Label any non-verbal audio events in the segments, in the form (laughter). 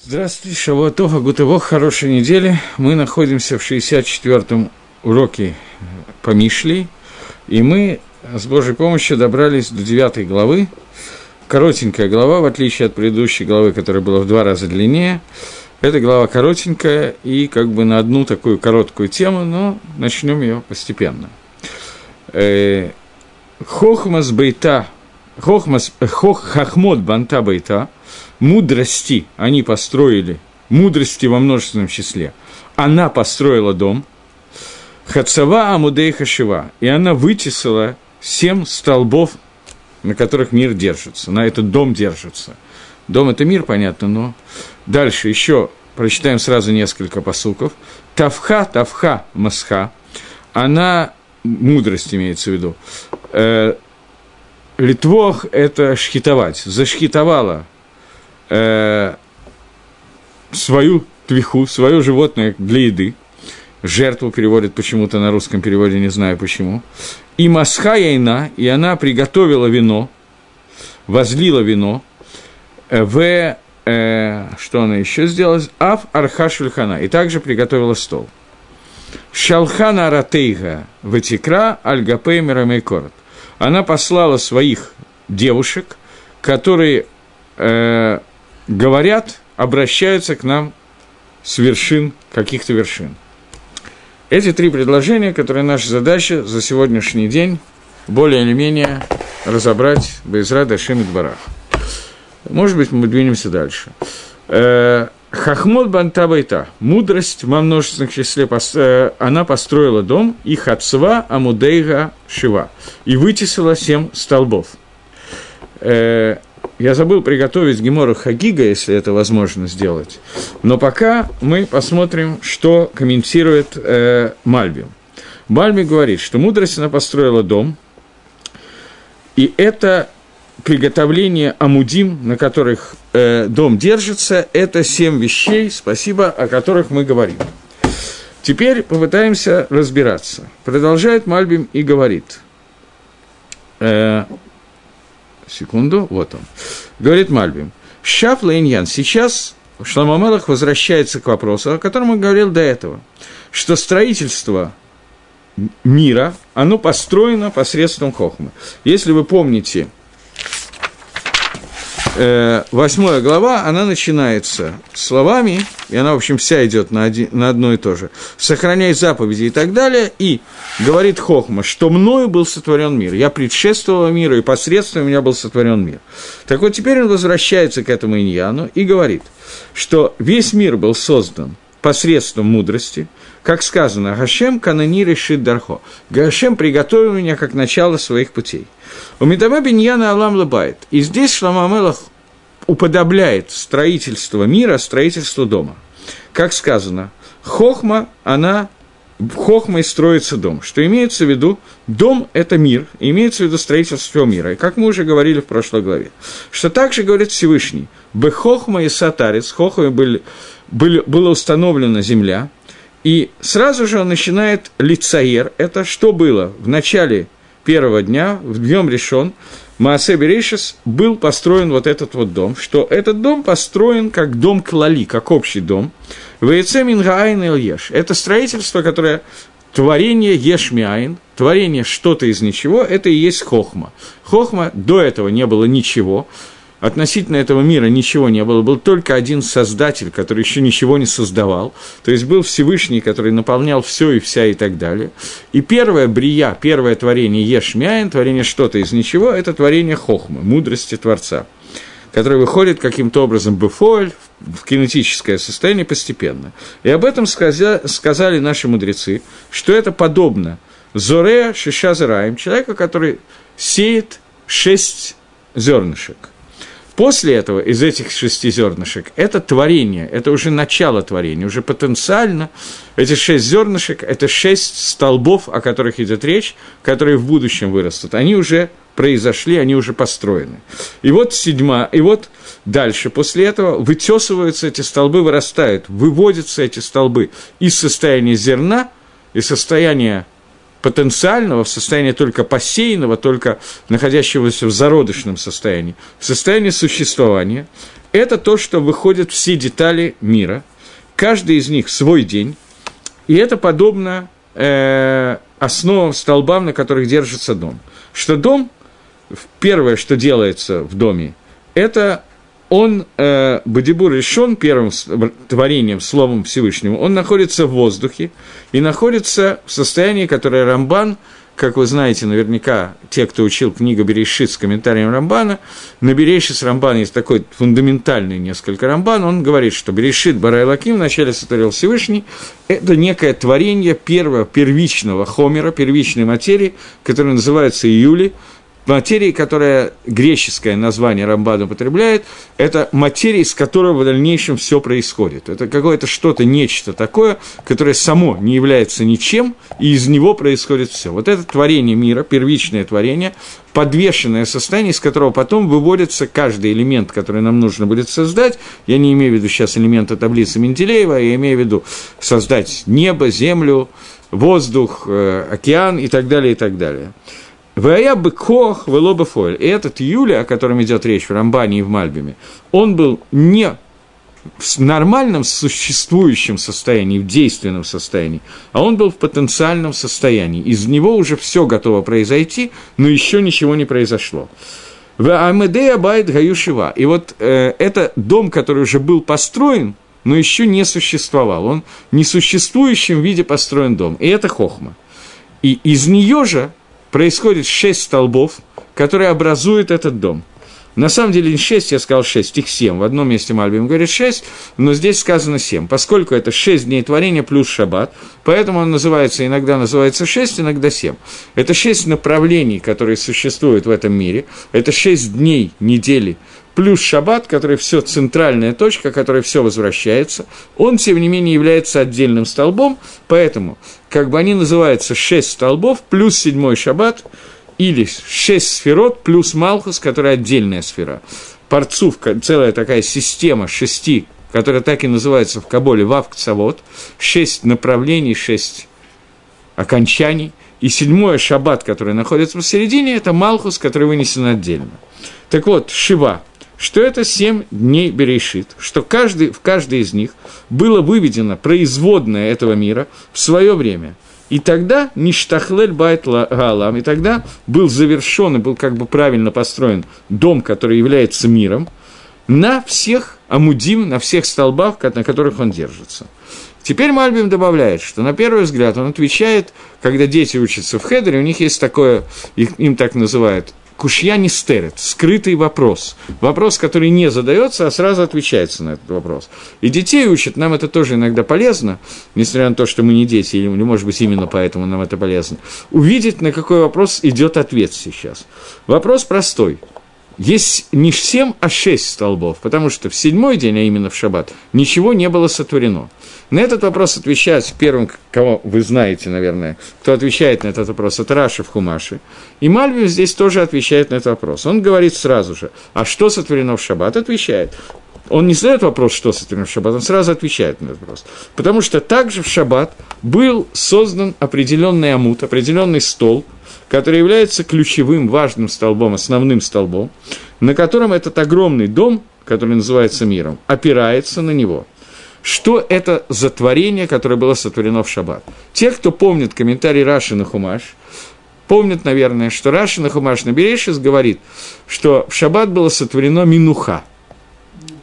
Здравствуйте, Шавуатова, Гутывох, хорошей недели. Мы находимся в 64-м уроке по Мишлей, и мы с Божьей помощью добрались до 9 главы. Коротенькая глава, в отличие от предыдущей главы, которая была в два раза длиннее. Эта глава коротенькая и как бы на одну такую короткую тему, но начнем ее постепенно. Э, Хохмас бейта, хохмас, хох, хахмот банта бейта – мудрости они построили, мудрости во множественном числе, она построила дом, Хацава Амудей Хашива, и она вытесала семь столбов, на которых мир держится, на этот дом держится. Дом – это мир, понятно, но дальше еще прочитаем сразу несколько посуков. Тавха, Тавха, Масха, она, мудрость имеется в виду, э, Литвох – это шхитовать, зашхитовала э, свою твиху, свое животное для еды. Жертву переводит почему-то на русском переводе, не знаю почему. И масха яйна, и она приготовила вино, возлила вино, э, в, э, что она еще сделала? Ав арха и также приготовила стол. Шалхана Аратейга Ватикра Альгапей Мирамейкорот. Она послала своих девушек, которые э, говорят, обращаются к нам с вершин, каких-то вершин. Эти три предложения, которые наша задача за сегодняшний день, более или менее разобрать Безра Дашим и Дбарах. Может быть, мы двинемся дальше. Э, Хахмот Бантабайта, мудрость во множественном числе, э, она построила дом, и Хацва Амудейга Шива, и вытесила семь столбов. Я забыл приготовить Гемору Хагига, если это возможно сделать. Но пока мы посмотрим, что комментирует э, Мальби. Мальби говорит, что мудрость она построила дом, и это приготовление амудим, на которых э, дом держится, это семь вещей, спасибо, о которых мы говорим. Теперь попытаемся разбираться. Продолжает Мальбим и говорит. Э, Секунду, вот он. Говорит Мальбим. Шаф Лейньян. Сейчас Шламамелах возвращается к вопросу, о котором он говорил до этого, что строительство мира, оно построено посредством хохмы. Если вы помните, восьмая глава, она начинается словами, и она, в общем, вся идет на, один, на одно и то же. «Сохраняй заповеди» и так далее, и говорит Хохма, что мною был сотворен мир. Я предшествовал миру, и посредством меня был сотворен мир. Так вот, теперь он возвращается к этому иньяну и говорит, что весь мир был создан посредством мудрости, как сказано, Гашем канани решит дархо. Гашем приготовил меня как начало своих путей. У Медаме Беньяна Алам Лабайт. И здесь Шламамелах уподобляет строительство мира строительству дома. Как сказано, хохма, она хохмой строится дом. Что имеется в виду? Дом – это мир, имеется в виду строительство мира. И как мы уже говорили в прошлой главе, что также говорит Всевышний, «Бехохма и сатарец», хохмой были, были, была установлена земля, и сразу же он начинает лицаер. Это что было в начале первого дня, в днем решен, Маасе Берешис был построен вот этот вот дом, что этот дом построен как дом Клали, как общий дом. Вейце Мингаайн Ильеш. Это строительство, которое творение Ешмиайн, творение что-то из ничего, это и есть Хохма. Хохма, до этого не было ничего, относительно этого мира ничего не было, был только один создатель, который еще ничего не создавал, то есть был Всевышний, который наполнял все и вся и так далее. И первое брия, первое творение Ешмяин, творение что-то из ничего, это творение Хохмы, мудрости Творца, который выходит каким-то образом бефоль, в кинетическое состояние постепенно. И об этом сказали наши мудрецы, что это подобно Зоре Шишазараем, человека, который сеет шесть зернышек – После этого из этих шести зернышек это творение, это уже начало творения, уже потенциально эти шесть зернышек – это шесть столбов, о которых идет речь, которые в будущем вырастут. Они уже произошли, они уже построены. И вот седьма, и вот дальше, после этого вытесываются эти столбы, вырастают, выводятся эти столбы из состояния зерна, из состояния потенциального, в состоянии только посеянного, только находящегося в зародышном состоянии, в состоянии существования. это то, что выходят все детали мира, каждый из них свой день, и это подобно э, основам, столбам, на которых держится дом. Что дом, первое, что делается в доме, это он, э, Бадибур решен первым творением, словом Всевышнего, он находится в воздухе и находится в состоянии, которое Рамбан, как вы знаете, наверняка, те, кто учил книгу Берешит с комментарием Рамбана, на Берешит Рамбан есть такой фундаментальный несколько Рамбан, он говорит, что Берешит Барай Лаким вначале сотворил Всевышний, это некое творение первого, первичного хомера, первичной материи, которая называется Июли, материи, которая греческое название Рамбан употребляет, это материя, из которой в дальнейшем все происходит. Это какое-то что-то, нечто такое, которое само не является ничем, и из него происходит все. Вот это творение мира, первичное творение, подвешенное состояние, из которого потом выводится каждый элемент, который нам нужно будет создать. Я не имею в виду сейчас элементы таблицы Менделеева, я имею в виду создать небо, землю, воздух, э, океан и так далее, и так далее. Вая бы кох велоба фойль. И этот Юля, о котором идет речь в Рамбане и в Мальбиме, он был не в нормальном существующем состоянии, в действенном состоянии, а он был в потенциальном состоянии. Из него уже все готово произойти, но еще ничего не произошло. В Амедея Байт Гаюшива. И вот э, это дом, который уже был построен, но еще не существовал. Он в несуществующем виде построен дом. И это хохма. И из нее же происходит шесть столбов, которые образуют этот дом. На самом деле не шесть, я сказал шесть, их семь. В одном месте Мальбим говорит шесть, но здесь сказано семь, поскольку это шесть дней творения плюс шаббат, поэтому он называется, иногда называется шесть, иногда семь. Это шесть направлений, которые существуют в этом мире, это шесть дней недели, плюс шаббат, который все центральная точка, которая все возвращается, он, тем не менее, является отдельным столбом, поэтому как бы они называются шесть столбов плюс седьмой шаббат, или шесть сферот плюс Малхус, которая отдельная сфера. Парцув, целая такая система шести, которая так и называется в Каболе Вавкцавод, шесть направлений, шесть окончаний, и седьмой шаббат, который находится посередине, это Малхус, который вынесен отдельно. Так вот, Шива, что это семь дней Берешит, что каждый, в каждой из них было выведено производное этого мира в свое время. И тогда Ништахлель Байт Галам, и тогда был завершен и был как бы правильно построен дом, который является миром, на всех амудим, на всех столбах, на которых он держится. Теперь Мальбим добавляет, что на первый взгляд он отвечает, когда дети учатся в Хедере, у них есть такое, им так называют, кушья не стерет, скрытый вопрос. Вопрос, который не задается, а сразу отвечается на этот вопрос. И детей учат, нам это тоже иногда полезно, несмотря на то, что мы не дети, или, может быть, именно поэтому нам это полезно, увидеть, на какой вопрос идет ответ сейчас. Вопрос простой. Есть не семь, а шесть столбов, потому что в седьмой день, а именно в шаббат, ничего не было сотворено. На этот вопрос отвечает первым, кого вы знаете, наверное, кто отвечает на этот вопрос, это Раша в Хумаше. И Мальвин здесь тоже отвечает на этот вопрос. Он говорит сразу же, а что сотворено в шаббат? Отвечает. Он не задает вопрос, что сотворено в шаббат, он сразу отвечает на этот вопрос. Потому что также в шаббат был создан определенный амут, определенный стол, который является ключевым, важным столбом, основным столбом, на котором этот огромный дом, который называется миром, опирается на него – что это за творение, которое было сотворено в шаббат. Те, кто помнит комментарий Раши на Хумаш, помнят, наверное, что Раши на Хумаш на Берешис говорит, что в шаббат было сотворено минуха.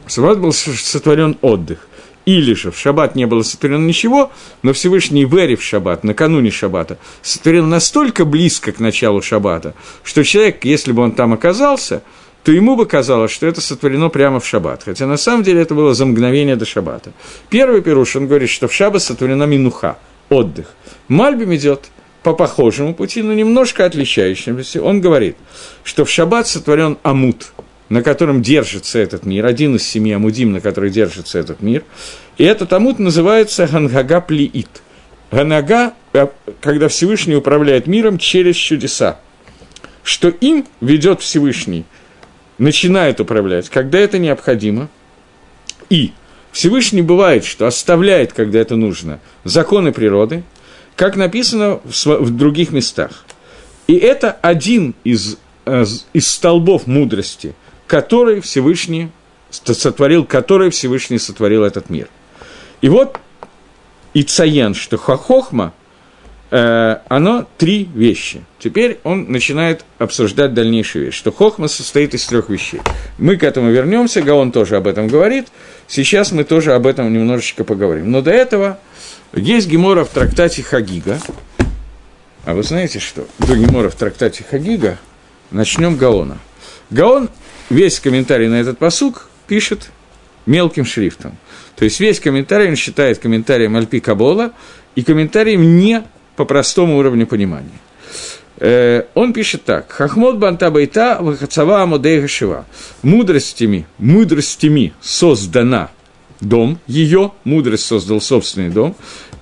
В шаббат был сотворен отдых. Или же в шаббат не было сотворено ничего, но Всевышний Вери в шаббат, накануне шаббата, сотворил настолько близко к началу шаббата, что человек, если бы он там оказался – то ему бы казалось, что это сотворено прямо в шаббат. Хотя на самом деле это было за мгновение до шаббата. Первый пируш, он говорит, что в шаббат сотворена минуха, отдых. Мальбим идет по похожему пути, но немножко отличающемуся. Он говорит, что в шаббат сотворен амут, на котором держится этот мир, один из семи амудим, на который держится этот мир. И этот амут называется Гангага Плиит. Ганага, э, когда Всевышний управляет миром через чудеса. Что им ведет Всевышний – начинает управлять, когда это необходимо, и Всевышний бывает, что оставляет, когда это нужно, законы природы, как написано в других местах. И это один из, э, из столбов мудрости, который Всевышний сотворил, который Всевышний сотворил этот мир. И вот и что хохма, э, оно три вещи. Теперь он начинает обсуждать дальнейшую вещь, что хохма состоит из трех вещей. Мы к этому вернемся, Гаон тоже об этом говорит. Сейчас мы тоже об этом немножечко поговорим. Но до этого есть гемора в трактате Хагига. А вы знаете что? До гемора в трактате Хагига начнем Гаона. Гаон весь комментарий на этот посук пишет мелким шрифтом. То есть весь комментарий он считает комментарием Альпи Кабола и комментарием не по простому уровню понимания. Э, он пишет так. Хахмот банта байта вахацава амодей шива. Мудростями, мудростями создана дом, ее мудрость создал собственный дом,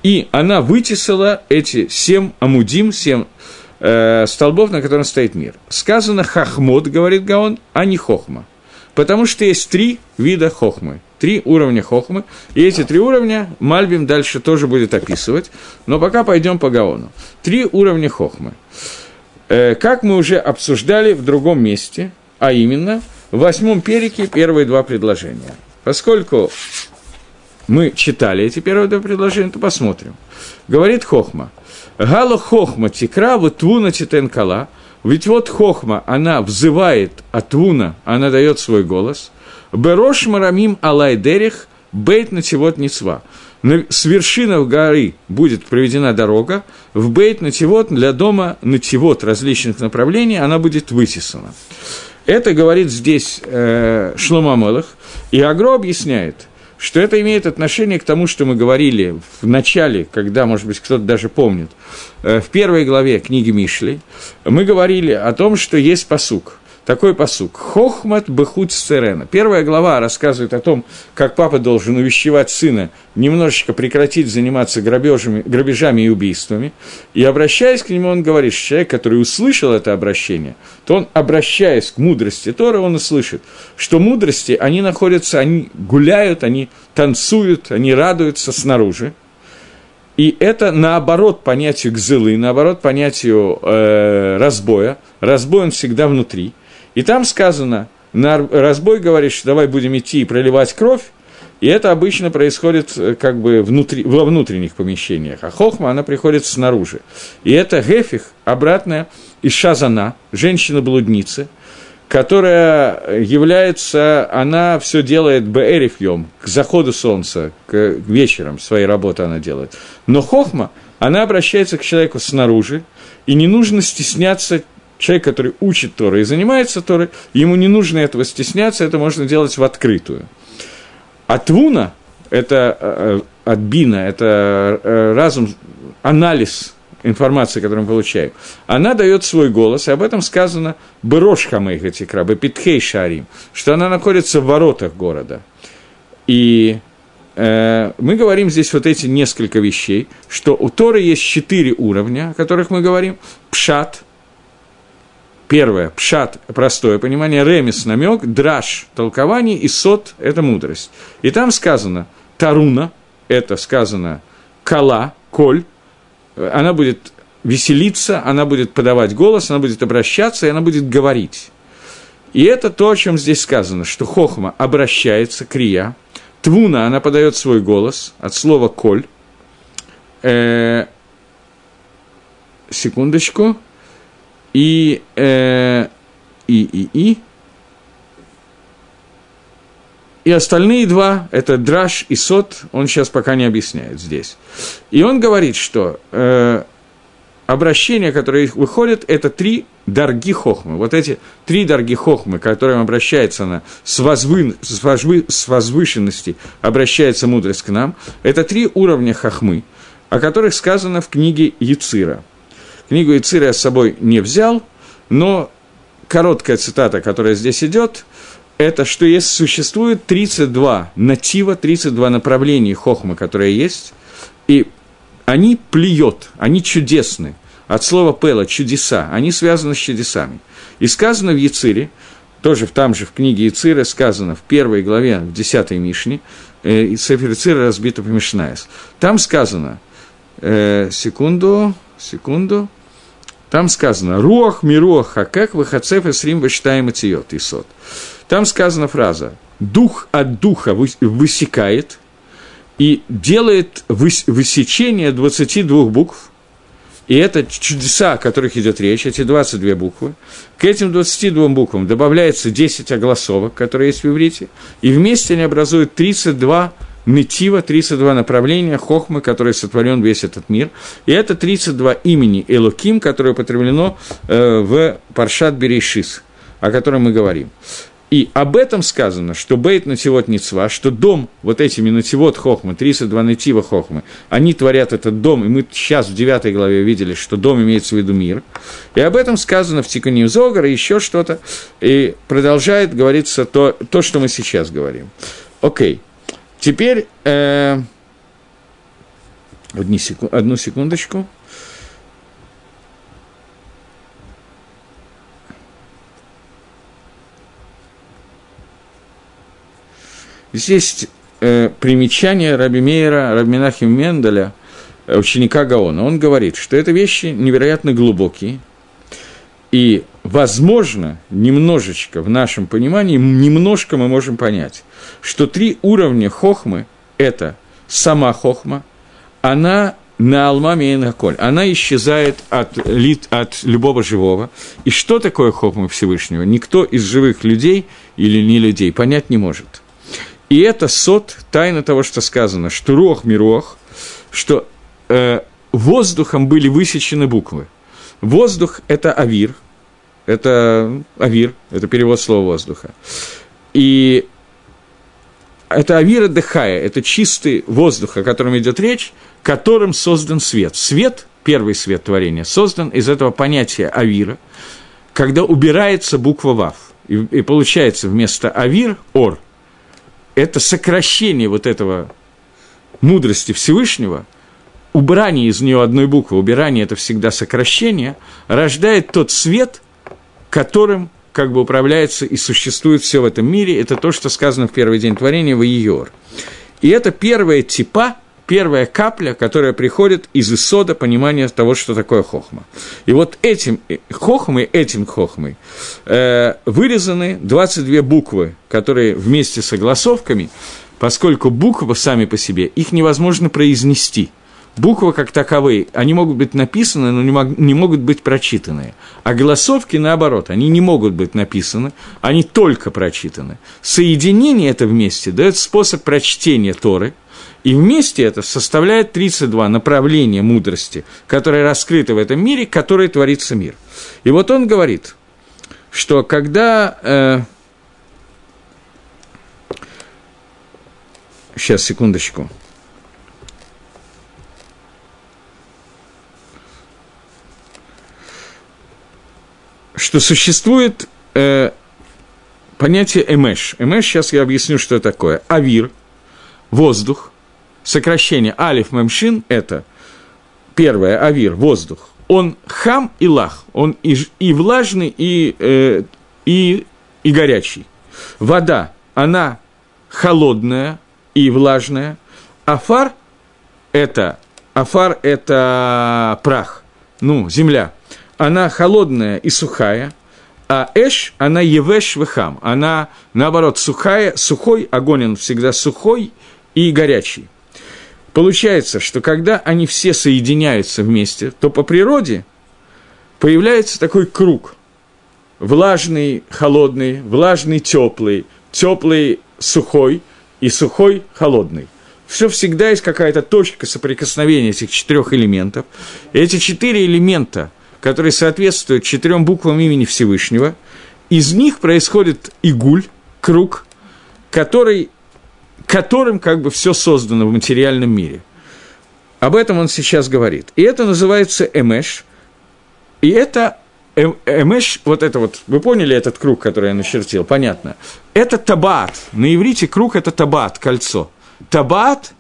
и она вытесала эти семь амудим, семь э, столбов, на котором стоит мир. Сказано хахмот, говорит Гаон, а не хохма. Потому что есть три вида хохмы, три уровня хохмы, и эти три уровня Мальбим дальше тоже будет описывать, но пока пойдем по Гаону. Три уровня хохмы. Э, как мы уже обсуждали в другом месте, а именно в восьмом перике первые два предложения. Поскольку мы читали эти первые два предложения, то посмотрим. Говорит Хохма. Гало Хохма тикра вот твуна титенкала – ведь вот хохма, она взывает от вуна, она дает свой голос. Берош марамим алайдерих бейт нативот ницва. С вершины горы будет проведена дорога, в бейт нативот для дома нативот различных направлений она будет вытесана. Это говорит здесь э, Шлома и Агро объясняет – что это имеет отношение к тому, что мы говорили в начале, когда, может быть, кто-то даже помнит, э, в первой главе книги Мишли, мы говорили о том, что есть посук – такой посук. Хохмат бехут сцерена. Первая глава рассказывает о том, как папа должен увещевать сына немножечко прекратить заниматься грабежами, грабежами и убийствами. И обращаясь к нему, он говорит, что человек, который услышал это обращение, то он, обращаясь к мудрости Тора, он услышит, что мудрости, они находятся, они гуляют, они танцуют, они радуются снаружи. И это наоборот понятию гзылы, наоборот понятию э, разбоя. Разбой он всегда внутри – и там сказано, на разбой говорит, что давай будем идти и проливать кровь, и это обычно происходит э, как бы внутри, во внутренних помещениях, а хохма, она приходит снаружи. И это гефих, обратная из шазана, женщина-блудница, которая является, она все делает бээрифьем, к заходу солнца, к вечерам своей работы она делает. Но хохма, она обращается к человеку снаружи, и не нужно стесняться человек, который учит Торы и занимается Торой, ему не нужно этого стесняться, это можно делать в открытую. А תבונה – это э, от בינה, это э, разум, анализ информации, которую мы получаем, она дает свой голос, и об этом сказано «בראש הומיות תקרא, בפתחי שערים», что она находится в воротах города. И э, мы говорим здесь вот эти несколько вещей, что у Торы есть четыре уровня, о которых мы говорим. Пшат – Первое, пшат, простое понимание, ремес, намек, драж, толкование, и сот – это мудрость. И там сказано таруна, это сказано кала, коль, она будет веселиться, она будет подавать голос, она будет обращаться, и она будет говорить. И это то, о чем здесь сказано, что хохма обращается, крия, твуна, она подает свой голос от слова коль, э, секундочку – и, э, и, и, и. И остальные два, это драж и сот, он сейчас пока не объясняет здесь. И он говорит, что э, обращения, которые выходят, это три дарги хохмы. Вот эти три дарги хохмы, к которым обращается она с, возвы, с, возвы, с возвышенности, обращается мудрость к нам, это три уровня хохмы, о которых сказано в книге Яцира – Книгу Ицира я с собой не взял, но короткая цитата, которая здесь идет, это что есть, существует 32 натива, 32 направления хохмы, которые есть, и они плюет, они чудесны. От слова пела – чудеса, они связаны с чудесами. И сказано в Яцире, тоже там же в книге Яцира сказано в первой главе, в десятой Мишне, э, Сефер Яцира разбита по Мишнаес. Там сказано, э, секунду, секунду, там сказано «Руах мируах хакек выхацеф и срим вычитаем и сот». Там сказана фраза дух от духа высекает и делает высечение 22 букв, и это чудеса, о которых идет речь, эти 22 буквы. К этим 22 буквам добавляется 10 огласовок, которые есть в иврите, и вместе они образуют 32 Нетива, 32 направления Хохмы, который сотворен весь этот мир. И это 32 имени Элоким, которое употреблено э, в Паршат Берейшис, о котором мы говорим. И об этом сказано, что бейт нативот ницва, что дом, вот этими нативот хохмы, 32 натива хохмы, они творят этот дом, и мы сейчас в 9 главе видели, что дом имеется в виду мир. И об этом сказано в Тикуне Зогара, еще что-то, и продолжает говориться то, то, что мы сейчас говорим. Окей. Теперь, э, одни секу, одну секундочку. Здесь э, примечание Раби Мейера, Раби Минахим Менделя, э, ученика Гаона. Он говорит, что это вещи невероятно глубокие, и, возможно, немножечко в нашем понимании, немножко мы можем понять, что три уровня хохмы – это сама хохма, она на алмаме и на коль. Она исчезает от, от любого живого. И что такое хохма Всевышнего? Никто из живых людей или не людей понять не может. И это сот, тайна того, что сказано, что рох мирох, что э, воздухом были высечены буквы. Воздух – это авир, это авир, это перевод слова воздуха. И это авира дыхая, это чистый воздух, о котором идет речь, которым создан свет. Свет, первый свет творения, создан из этого понятия авира, когда убирается буква вав. И, и получается вместо авир – ор – это сокращение вот этого мудрости Всевышнего, убрание из нее одной буквы, убирание – это всегда сокращение, рождает тот свет, которым как бы управляется и существует все в этом мире. Это то, что сказано в первый день творения в Иор. И это первая типа первая капля, которая приходит из исода понимания того, что такое хохма. И вот этим э, хохмой, этим хохмой э, вырезаны 22 буквы, которые вместе с огласовками, поскольку буквы сами по себе, их невозможно произнести – Буквы как таковые, они могут быть написаны, но не, мог, не могут быть прочитаны. А голосовки, наоборот, они не могут быть написаны, они только прочитаны. Соединение это вместе дает способ прочтения Торы – и вместе это составляет 32 направления мудрости, которые раскрыты в этом мире, которые творится мир. И вот он говорит, что когда... Э, сейчас, секундочку. Что существует э, понятие эмеш. Эмеш, сейчас я объясню, что такое. Авир, воздух, сокращение алиф мемшин – это первое, авир, воздух. Он хам и лах, он и, и влажный, и, э, и, и горячий. Вода, она холодная и влажная. Афар – это, афар – это прах, ну, земля. Она холодная и сухая, а эш, она евеш вехам, она, наоборот, сухая, сухой, огонь он всегда сухой и горячий. Получается, что когда они все соединяются вместе, то по природе появляется такой круг. Влажный, холодный, влажный, теплый, теплый, сухой и сухой, холодный. Все всегда есть какая-то точка соприкосновения этих четырех элементов. И эти четыре элемента, которые соответствуют четырем буквам имени Всевышнего, из них происходит игуль, круг, который которым как бы все создано в материальном мире. Об этом он сейчас говорит. И это называется эмеш. И это эм, эмеш, вот это вот, вы поняли этот круг, который я начертил, понятно. Это табат. На иврите круг – это табат, кольцо. Табат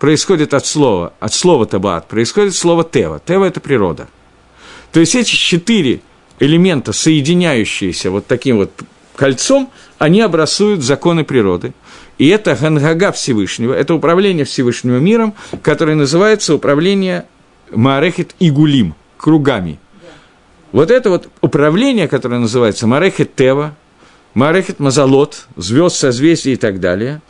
происходит от слова, от слова табат, происходит слово тева. Тева – это природа. То есть эти четыре элемента, соединяющиеся вот таким вот кольцом, они образуют законы природы. И это Гангага Всевышнего, это управление Всевышнего миром, которое называется управление Маарехет Игулим, кругами. Вот это вот управление, которое называется Марехет Тева, Марехет Мазалот, звезд, созвездий и так далее.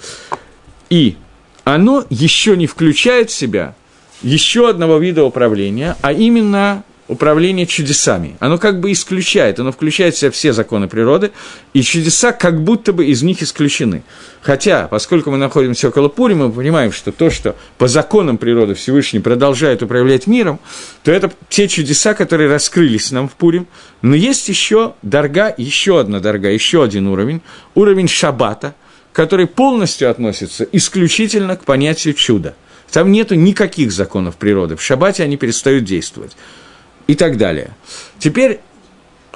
И оно еще не включает в себя еще одного вида управления, а именно управление чудесами. Оно как бы исключает, оно включает в себя все законы природы, и чудеса как будто бы из них исключены. Хотя, поскольку мы находимся около Пури, мы понимаем, что то, что по законам природы Всевышний продолжает управлять миром, то это те чудеса, которые раскрылись нам в Пурим. Но есть еще дорога, еще одна дорога, еще один уровень, уровень шаббата, который полностью относится исключительно к понятию чуда. Там нету никаких законов природы. В шаббате они перестают действовать и так далее. Теперь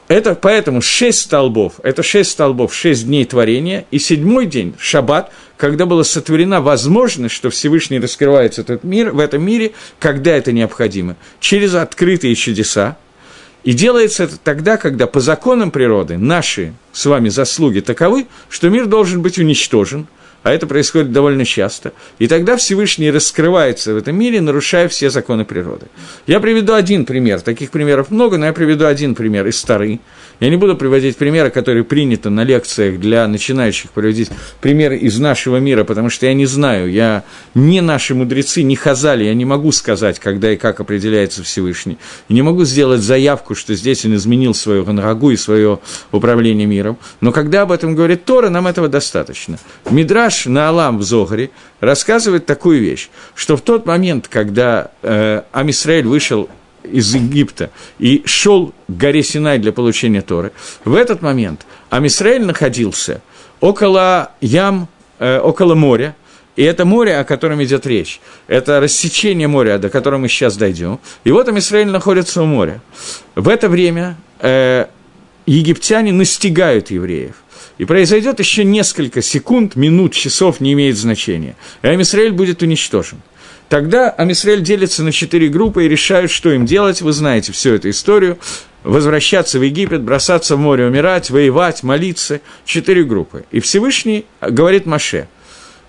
это поэтому шесть столбов, это шесть столбов, шесть дней творения, и седьмой день, шаббат, когда была сотворена возможность, что Всевышний раскрывается этот мир, в этом мире, когда это необходимо, через открытые чудеса, и делается это тогда, когда по законам природы наши с вами заслуги таковы, что мир должен быть уничтожен – а это происходит довольно часто, и тогда Всевышний раскрывается в этом мире, нарушая все законы природы. Я приведу один пример, таких примеров много, но я приведу один пример из Старый. Я не буду приводить примеры, которые приняты на лекциях для начинающих, приводить примеры из нашего мира, потому что я не знаю, я не наши мудрецы, не хазали, я не могу сказать, когда и как определяется Всевышний. И не могу сделать заявку, что здесь он изменил свою ганрагу и свое управление миром. Но когда об этом говорит Тора, нам этого достаточно. Мидраш на Алам в Зогаре рассказывает такую вещь, что в тот момент, когда э, Амисраэль вышел из Египта и шел к горе Синай для получения Торы, в этот момент Амисраэль находился около ям, э, около моря, и это море, о котором идет речь, это рассечение моря, до которого мы сейчас дойдем. И вот Амисраэль находится у моря. В это время э, египтяне настигают евреев. И произойдет еще несколько секунд, минут, часов, не имеет значения. И Амисраэль будет уничтожен. Тогда Амисраэль делится на четыре группы и решают, что им делать. Вы знаете всю эту историю. Возвращаться в Египет, бросаться в море, умирать, воевать, молиться. Четыре группы. И Всевышний говорит Маше,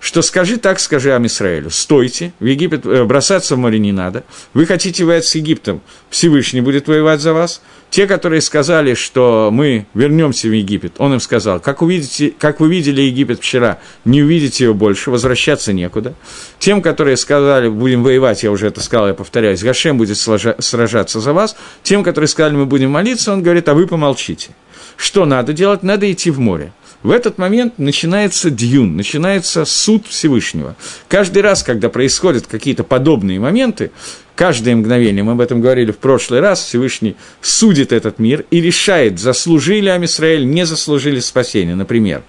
что скажи так, скажи Амисраэлю, стойте, в Египет э, бросаться в море не надо, вы хотите воевать с Египтом, Всевышний будет воевать за вас. Те, которые сказали, что мы вернемся в Египет, он им сказал, как, увидите, как вы видели Египет вчера, не увидите его больше, возвращаться некуда. Тем, которые сказали, будем воевать, я уже это сказал, я повторяюсь, Гашем будет сражаться за вас. Тем, которые сказали, мы будем молиться, он говорит, а вы помолчите. Что надо делать? Надо идти в море. В этот момент начинается дьюн, начинается суд Всевышнего. Каждый раз, когда происходят какие-то подобные моменты, каждое мгновение, мы об этом говорили в прошлый раз, Всевышний судит этот мир и решает, заслужили Амисраэль, не заслужили спасения, например.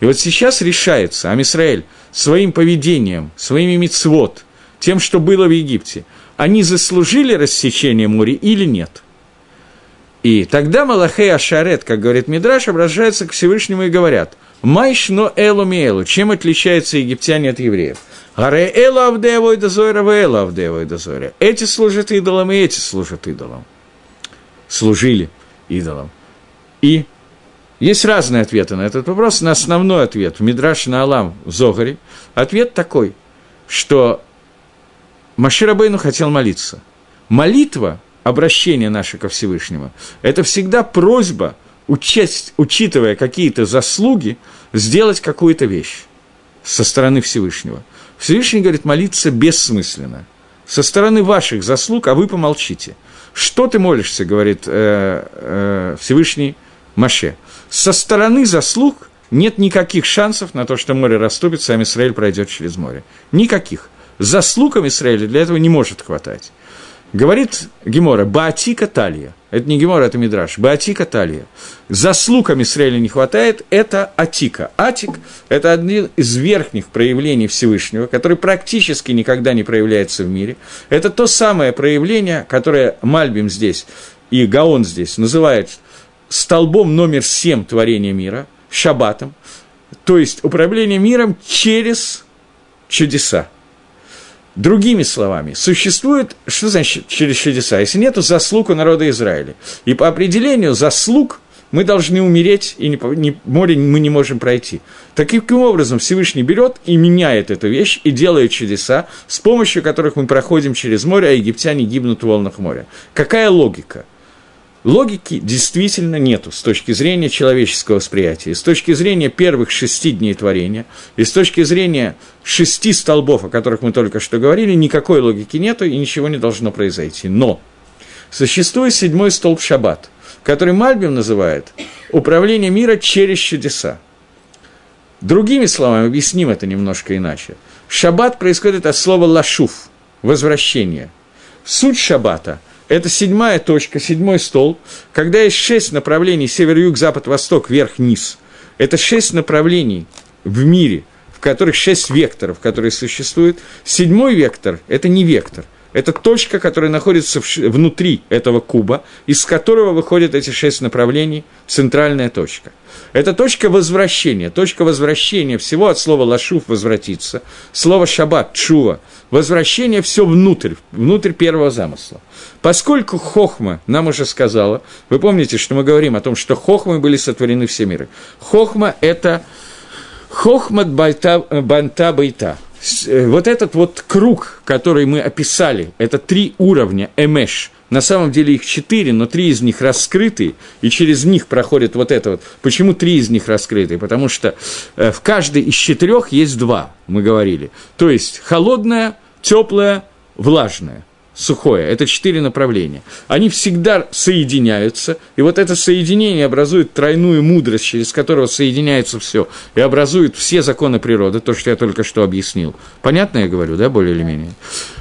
И вот сейчас решается Амисраэль своим поведением, своими мицвод, тем, что было в Египте, они заслужили рассечение моря или нет – и тогда Малахей Ашарет, как говорит Мидраш, обращается к Всевышнему и говорят, «Майшно элу миэлу». Чем отличаются египтяне от евреев? «Аре элу авдеевой дозойра, элу авдеевой дозойра». Эти служат идолам, и эти служат идолам. Служили идолам. И есть разные ответы на этот вопрос. На основной ответ в Мидраш на Алам в Зогаре ответ такой, что Маширабейну хотел молиться. Молитва – обращение наше ко Всевышнему, это всегда просьба, учесть, учитывая какие-то заслуги, сделать какую-то вещь со стороны Всевышнего. Всевышний говорит, молиться бессмысленно. Со стороны ваших заслуг, а вы помолчите. Что ты молишься, говорит э, э, Всевышний Маше. Со стороны заслуг нет никаких шансов на то, что море расступится, а Израиль пройдет через море. Никаких. Заслугам Израиля для этого не может хватать. Говорит Гемора, Баатика Талия. Это не Гемора, это Мидраш. Баатика Талия. Заслугам Израиля не хватает, это Атика. Атик – это один из верхних проявлений Всевышнего, который практически никогда не проявляется в мире. Это то самое проявление, которое Мальбим здесь и Гаон здесь называет столбом номер семь творения мира, шаббатом, то есть управление миром через чудеса. Другими словами, существует, что значит через чудеса, если нет заслуг у народа Израиля? И по определению заслуг мы должны умереть, и не, не, море мы не можем пройти. Таким образом, Всевышний берет и меняет эту вещь, и делает чудеса, с помощью которых мы проходим через море, а египтяне гибнут в волнах моря. Какая логика? Логики действительно нету с точки зрения человеческого восприятия, с точки зрения первых шести дней творения, и с точки зрения шести столбов, о которых мы только что говорили, никакой логики нету и ничего не должно произойти. Но существует седьмой столб Шаббат, который Мальбим называет «управление мира через чудеса». Другими словами, объясним это немножко иначе. Шаббат происходит от слова «лашуф» – «возвращение». Суть шаббата – это седьмая точка, седьмой стол, когда есть шесть направлений север, юг, запад, восток, вверх, низ. Это шесть направлений в мире, в которых шесть векторов, которые существуют. Седьмой вектор – это не вектор, это точка, которая находится внутри этого куба, из которого выходят эти шесть направлений, центральная точка. Это точка возвращения, точка возвращения всего от слова «лашуф» – «возвратиться», слово «шаббат» – «чува», возвращение все внутрь, внутрь первого замысла. Поскольку Хохма нам уже сказала, вы помните, что мы говорим о том, что Хохмы были сотворены все миры. Хохма – это Хохмат Банта Байта – Э, вот этот вот круг, который мы описали, это три уровня эмеш. На самом деле их четыре, но три из них раскрыты, и через них проходит вот это вот. Почему три из них раскрыты? Потому что э, в каждой из четырех есть два, мы говорили. То есть холодное, теплое, влажное – сухое. Это четыре направления. Они всегда соединяются, и вот это соединение образует тройную мудрость, через которую соединяется все, и образует все законы природы, то, что я только что объяснил. Понятно я говорю, да, более или менее?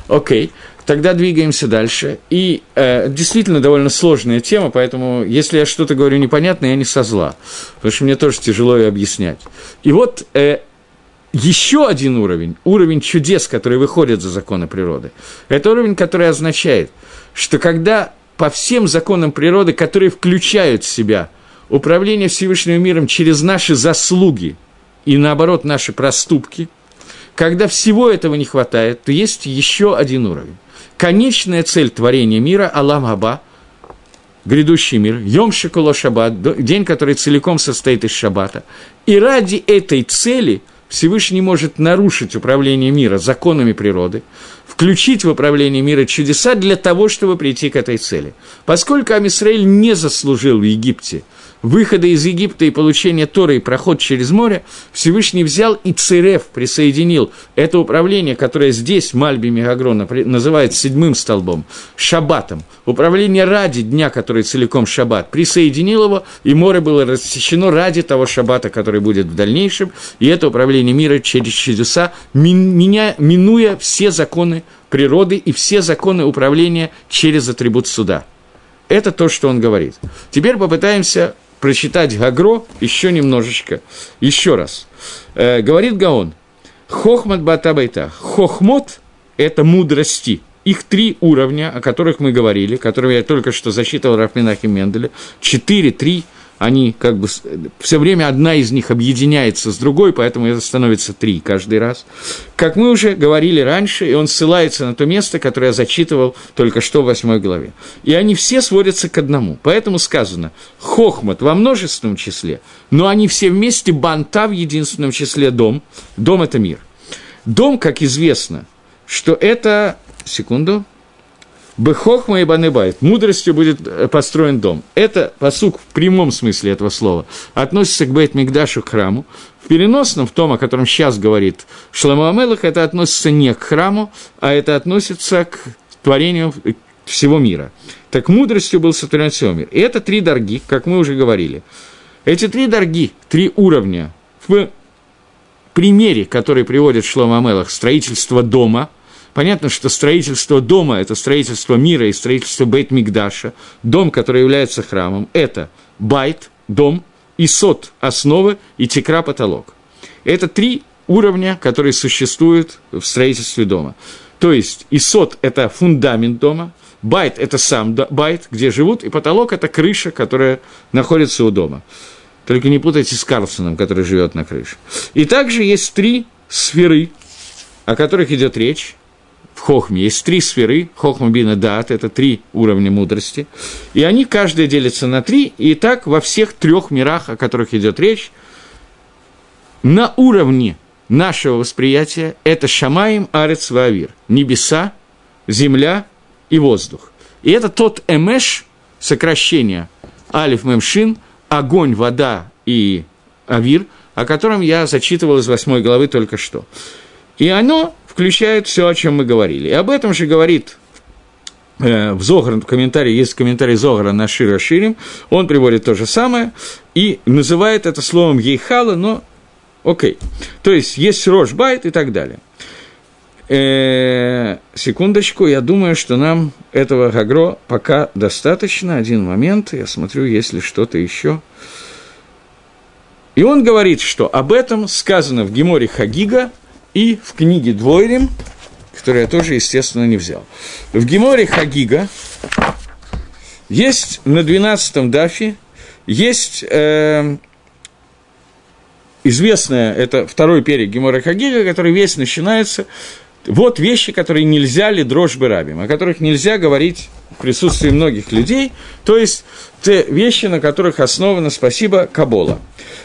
Окей. Тогда двигаемся дальше. И э, действительно довольно сложная тема, поэтому если я что-то говорю непонятно, я не со зла, потому что мне тоже тяжело ее объяснять. И вот э, еще один уровень, уровень чудес, который выходит за законы природы, это уровень, который означает, что когда по всем законам природы, которые включают в себя управление Всевышним миром через наши заслуги и, наоборот, наши проступки, когда всего этого не хватает, то есть еще один уровень. Конечная цель творения мира – Аллам Хаба, грядущий мир, Йом Шикуло Шаббат, день, который целиком состоит из Шаббата. И ради этой цели – Всевышний может нарушить управление мира законами природы, включить в управление мира чудеса для того, чтобы прийти к этой цели. Поскольку Амисраиль не заслужил в Египте – выхода из Египта и получения Торы и проход через море, Всевышний взял и Церев присоединил это управление, которое здесь, Мальби Мегагрона, называют седьмым столбом, шаббатом, управление ради дня, который целиком шаббат, присоединил его, и море было рассечено ради того шаббата, который будет в дальнейшем, и это управление мира через чудеса, меня, минуя все законы природы и все законы управления через атрибут суда. Это то, что он говорит. Теперь попытаемся прочитать Гагро еще немножечко, еще раз. Э, говорит Гаон, Хохмат Батабайта. Хохмот – это мудрости. Их три уровня, о которых мы говорили, которые я только что зачитывал Рафминахи Менделя. Четыре, три – они как бы все время одна из них объединяется с другой, поэтому это становится три каждый раз. Как мы уже говорили раньше, и он ссылается на то место, которое я зачитывал только что в восьмой главе. И они все сводятся к одному. Поэтому сказано «хохмат» во множественном числе, но они все вместе «банта» в единственном числе «дом». Дом – это мир. Дом, как известно, что это... Секунду. Бехохма и Банебайт. Мудростью будет э, построен дом. Это посук в прямом смысле этого слова относится к Бейт Мигдашу, к храму. В переносном, в том, о котором сейчас говорит Шламу Амелах, это относится не к храму, а это относится к творению всего мира. Так мудростью был сотворен всего мира. И это три дорги, как мы уже говорили. Эти три дорги, три уровня в примере, который приводит Шлома Амелах, строительство дома – Понятно, что строительство дома – это строительство мира и строительство Бейт-Мигдаша, дом, который является храмом, это בית, дом, יסוד – основа, и תקרה – потолок. Это три уровня, которые существуют в строительстве дома. То есть יסוד – это фундамент дома, בית – это сам בית, где живут, и потолок – это крыша, которая находится у дома. Только не путайте с Карлсоном, который живет на крыше. И также есть три сферы, о которых идет речь в Хохме есть три сферы, חכמה בינה דעת, это три уровня мудрости, и они каждая делятся на три, и так во всех трех мирах, о которых идет речь, на уровне нашего восприятия это Шамаем, Арец, Ваавир, небеса, земля и воздух. И это тот эмеш, сокращение Алиф Мемшин, огонь, вода и Авир, о котором я зачитывал из восьмой главы только что. И оно включает все, о чем мы говорили. И об этом же говорит э, в Зогар, в комментарии, есть комментарий Зогара на Шира Ширим, он приводит то же самое и называет это словом Ейхала, но окей. То есть есть Рош Байт и так далее. Э, секундочку, я думаю, что нам этого Гагро пока достаточно. Один момент, я смотрю, есть ли что-то еще. И он говорит, что об этом сказано в Геморе Хагига и в книге Двойрим, которую я тоже, естественно, не взял. В Геморе Хагига есть на 12-м дафе, есть э, известная, это второй перек Гемора Хагига, который весь начинается вот вещи, которые нельзя ли дрожь рабим, о которых нельзя говорить в присутствии многих людей, то есть те вещи, на которых основана, спасибо, Кабола.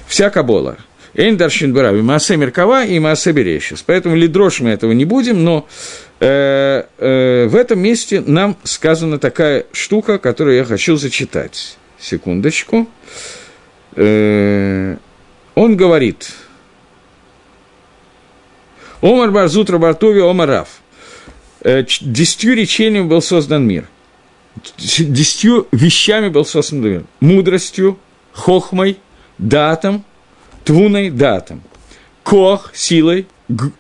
Вся Кабола. Эйн Даршин Бараби, Маасе Меркава и Маасе Берещис. Поэтому лидрош мы этого не будем, но э, э, в этом месте нам сказана такая штука, которую я хочу зачитать. Секундочку. Э, он говорит – Омар Барзут Рабартови Омар Раф. Э, десятью речениями был создан мир. Десятью вещами был создан мир. Мудростью, хохмой, датом, твуной, датом. Кох – силой,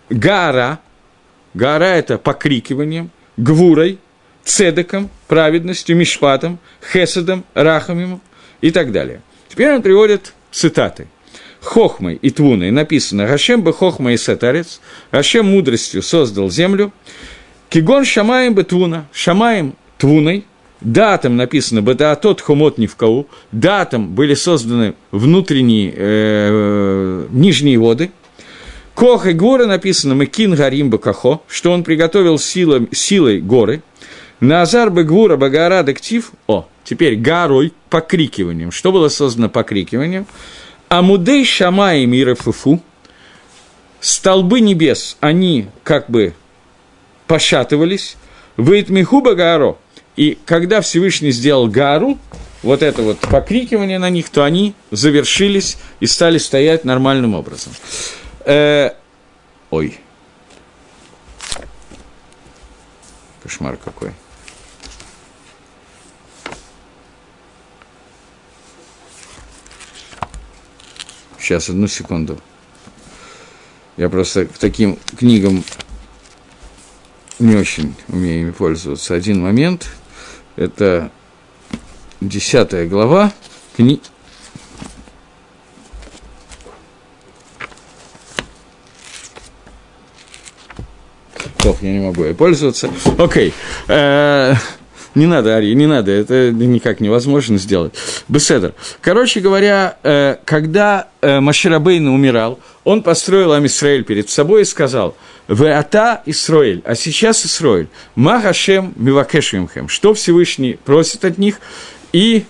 гара – гара – это покрикиванием, гвурой, цедеком, праведностью, мишпатом, хеседом, рахамимом и так далее. Теперь он приводит цитаты – хохмой и твуной написано «Гашем бы хохма и сетарец», «Гашем мудростью создал землю», «Кигон шамаем бы твуна», «Шамаем твуной», Датом написано «Бадаатот хомот невкау», датом были созданы внутренние, э, нижние воды. Кох и горы написано «Мекин гарим бакахо», что он приготовил силой, силой горы. Назар бы гвура багара дектив, о, теперь горой, покрикиванием. Что было создано покрикиванием? Амудей Шама и Мира Фуфу, столбы небес, они как бы пошатывались, Вейтмиху Багаро, и когда Всевышний сделал Гару, вот это вот покрикивание на них, то они завершились и стали стоять нормальным образом. Э, ой. Кошмар какой. Сейчас, одну секунду. Я просто к таким книгам не очень умею ими пользоваться. Один момент. Это десятая глава кни... Ох, я не могу ей пользоваться. Окей. Okay. Э, не надо, Ари, не надо, это никак невозможно сделать. Беседер. Короче говоря, э, когда э, Маширабейн умирал, он построил Амисраэль перед собой и сказал, «Веата Исроэль, а сейчас Исроэль, Махашем Мивакешвимхем, что Всевышний просит от них, и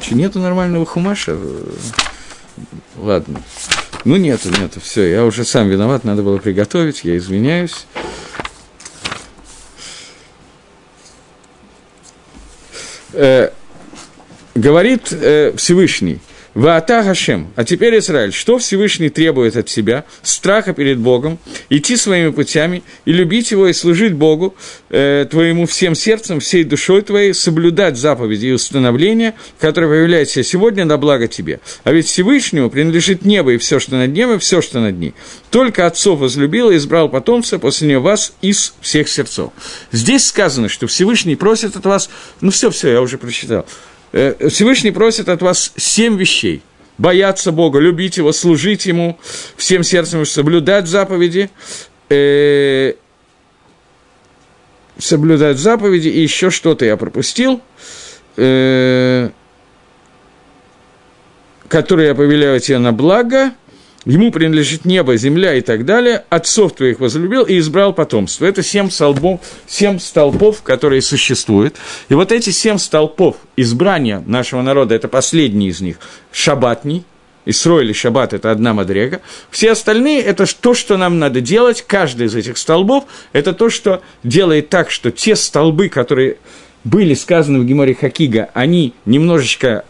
Че, нету нормального хумаша? Ладно. Ну, нету, нету, все, я уже сам виноват, надо было приготовить, я извиняюсь. э, говорит э, Всевышний, Ваата Хашем. А теперь, Израиль, что Всевышний требует от себя? Страха перед Богом, идти своими путями и любить Его и служить Богу э, твоему всем сердцем, всей душой твоей, соблюдать заповеди и установления, которые появляются сегодня на благо тебе. А ведь Всевышнему принадлежит небо и все, что над небом, и все, что над ним. Только отцов возлюбил и избрал потомца после него вас из всех сердцов. Здесь сказано, что Всевышний просит от вас, ну все, все, я уже прочитал, Всевышний просит от вас семь вещей. Бояться Бога, любить Его, служить Ему всем сердцем, соблюдать заповеди, э, соблюдать заповеди, и еще что-то я пропустил, э, которые я повеляю тебе на благо – ему принадлежит небо, земля и так далее, отцов твоих возлюбил и избрал потомство. Это семь столбов, семь столпов, которые существуют. И вот эти семь столпов избрания нашего народа, это последний из них, шабатний, Исро или Шаббат – это одна мадрега. Все остальные – это то, что нам надо делать. Каждый из этих столбов – это то, что делает так, что те столбы, которые были сказаны в Геморе Хакига, они немножечко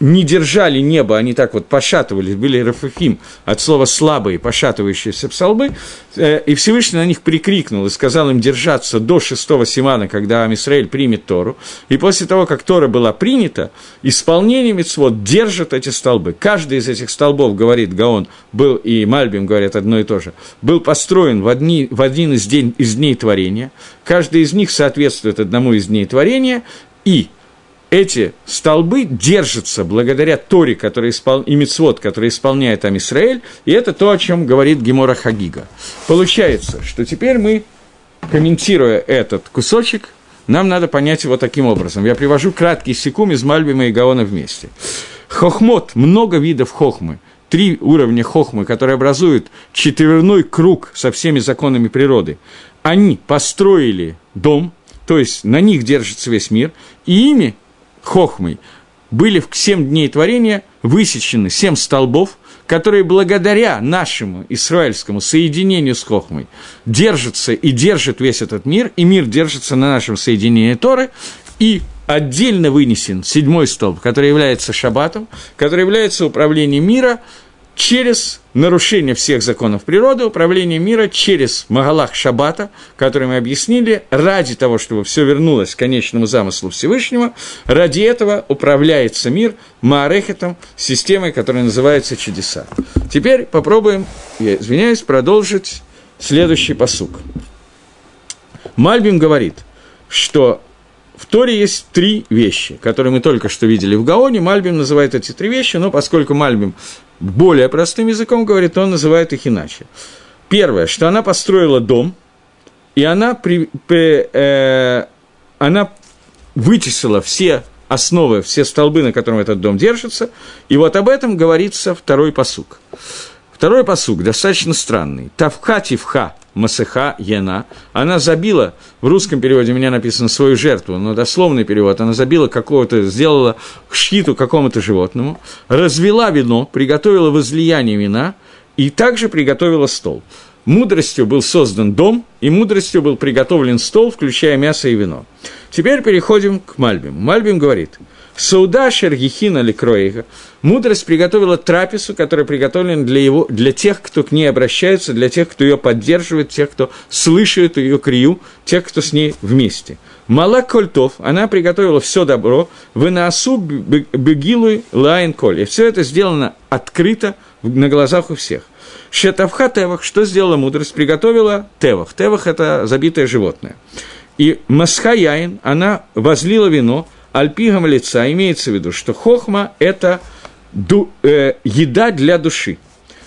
не держали небо, они так вот пошатывались, были рафафим, от слова слабые, пошатывающиеся псалмы, э, и Всевышний на них прикрикнул и сказал им держаться до шестого Симана, когда Амисраэль примет Тору, и после того, как Тора была принята, исполнение мецвод держит эти столбы. Каждый из этих столбов, говорит Гаон, был, и Мальбим говорят одно и то же, был построен в, одни, в один из, день, из дней творения, каждый из них соответствует одному из дней творения, и эти столбы держатся благодаря Торе, который испол... и Мицвод, который исполняет Амисраэль, и это то, о чем говорит Гемора Хагига. Получается, что теперь мы, комментируя этот кусочек, нам надо понять его таким образом. Я привожу краткий секум из Мальбима и Гаона вместе. Хохмот, много видов хохмы, три уровня хохмы, которые образуют четверной круг со всеми законами природы, они построили дом, то есть на них держится весь мир, и ими хохмой, были в семь дней творения высечены семь столбов, которые благодаря нашему израильскому соединению с Хохмой держатся и держат весь этот мир, и мир держится на нашем соединении Торы, и отдельно вынесен седьмой столб, который является шаббатом, который является управлением мира – через нарушение всех законов природы, управление мира через Магалах Шаббата, который мы объяснили, ради того, чтобы все вернулось к конечному замыслу Всевышнего, ради этого управляется мир Маарехетом, системой, которая называется чудеса. Теперь попробуем, я извиняюсь, продолжить следующий посук. Мальбим говорит, что в Торе есть три вещи, которые мы только что видели в Гаоне. Мальбим называет эти три вещи, но поскольку Мальбим более простым языком говорит, он называет их иначе. Первое, что она построила дом, и она, при, при, э, она вычислила все основы, все столбы, на котором этот дом держится, и вот об этом говорится второй посук. Второй посук достаточно странный. Тавха тивха масыха ена. Она забила, в русском переводе у меня написано свою жертву, но дословный перевод, она забила какого-то, сделала шхиту какому-то животному, развела вино, приготовила возлияние вина и также приготовила стол. Мудростью был создан дом, и мудростью был приготовлен стол, включая мясо и вино. Теперь переходим к Мальбиму. Мальбим говорит – Сауда Шергихина Ликроига. Мудрость приготовила трапезу, которая приготовлена для, его, для тех, кто к ней обращается, для тех, кто ее поддерживает, тех, кто слышит ее крию, тех, кто с ней вместе. Мала Кольтов, она приготовила все добро, вы на осу бегилуй лайн коль. И все это сделано открыто на глазах у всех. Шетавха Тевах, что сделала мудрость? Приготовила Тевах. Тевах – это забитое животное. И Масхаяин, она возлила вино, альпигом лица имеется в виду, что хохма – это ду, э, еда для души.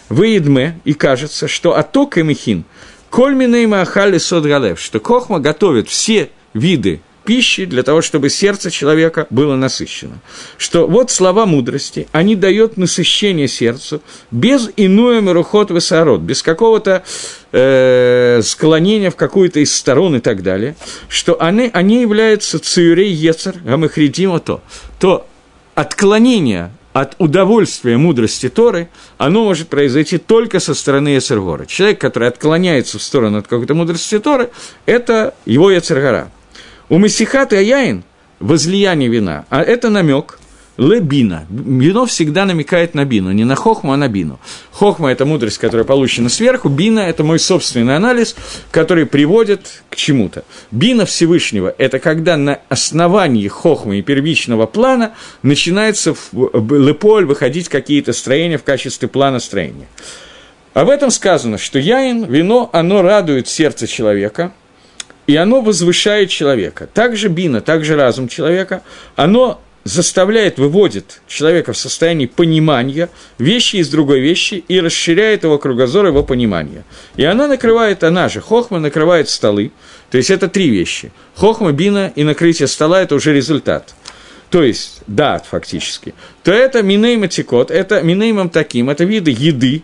Выедме, и кажется, что аток и мехин, кольминей маахали сод галев, что хохма готовит все виды пищи для того, чтобы сердце человека было насыщено. Что вот слова мудрости, они дают насыщение сердцу без иное мерухот высород, без какого-то э, склонения в какую-то из сторон и так далее, что они, они являются циюрей ецер гамахридима то, то отклонение от удовольствия мудрости Торы, оно может произойти только со стороны Ецергора. Человек, который отклоняется в сторону от какой-то мудрости Торы, это его Ецергора. У Месихат и Аяин возлияние вина, а это намек лебина. Вино всегда намекает на бину, не на хохму, а на бину. Хохма – это мудрость, которая получена сверху, бина – это мой собственный анализ, который приводит к чему-то. Бина Всевышнего – это когда на основании хохмы и первичного плана начинается в леполь выходить какие-то строения в качестве плана строения. Об этом сказано, что яин, вино, оно радует сердце человека – и оно возвышает человека. Также бина, также разум человека, оно заставляет, выводит человека в состояние понимания вещи из другой вещи и расширяет его кругозор, его понимание. И она накрывает, она же, хохма накрывает столы, то есть это три вещи. Хохма, бина и накрытие стола – это уже результат. То есть, да, фактически. То это минейм это минеймом таким, это виды еды,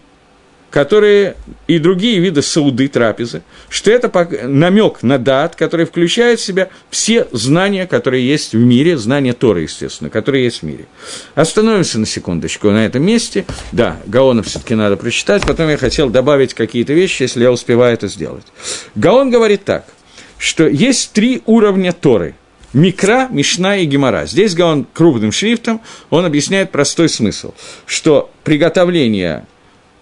которые и другие виды сауды, трапезы, что это намек на дат, который включает в себя все знания, которые есть в мире, знания Торы, естественно, которые есть в мире. Остановимся на секундочку на этом месте. Да, Гаона все-таки надо прочитать, потом я хотел добавить какие-то вещи, если я успеваю это сделать. Гаон говорит так, что есть три уровня Торы. Микра, Мишна и Гемора. Здесь он крупным шрифтом, он объясняет простой смысл, что приготовление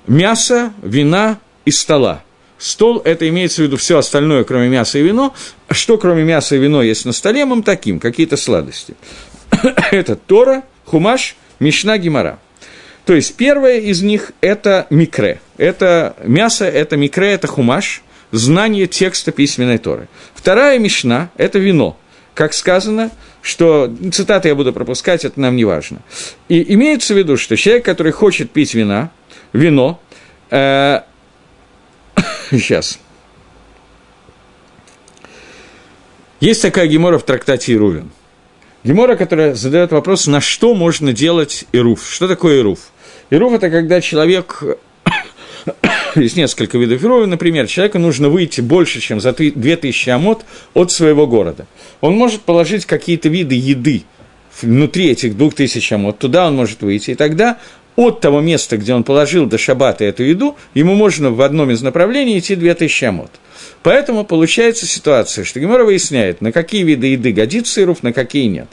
мяса, вина и стола. Стол – это имеется в виду все остальное, кроме мяса и вино. Что кроме мяса и вино есть на столе, мы таким, какие-то сладости. (coughs) это Тора, Хумаш, Мишна, Гемора. То есть первое из них – это микре. Это мясо, это микре, это хумаш, знание текста письменной Торы. Вторая мишна – это вино. Как сказано, что, цитаты я буду пропускать, это нам не важно. И имеется в виду, что человек, который хочет пить вина, вино, сейчас. (laughs) Есть такая гемора в трактате Ирувин. Гемора, которая задает вопрос, на что можно делать ируф. Что такое ируф? Ируф – это когда человек (coughs) есть несколько видов Ирува. Например, человеку нужно выйти больше, чем за 2000 амот от своего города. Он может положить какие-то виды еды внутри этих 2000 амот, туда он может выйти, и тогда от того места, где он положил до шабата эту еду, ему можно в одном из направлений идти 2000 амот. Поэтому получается ситуация, что Гемора выясняет, на какие виды еды годится ируф, на какие нет.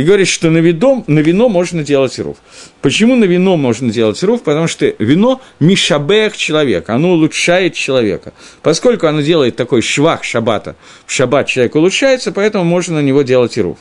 И говорит, что на, видом, на вино можно делать ируф. Почему на вино можно делать ируф? Потому что вино мишабех человека, оно улучшает человека. Поскольку оно делает такой швах шабата, в шаббат человек улучшается, поэтому можно на него делать ируф.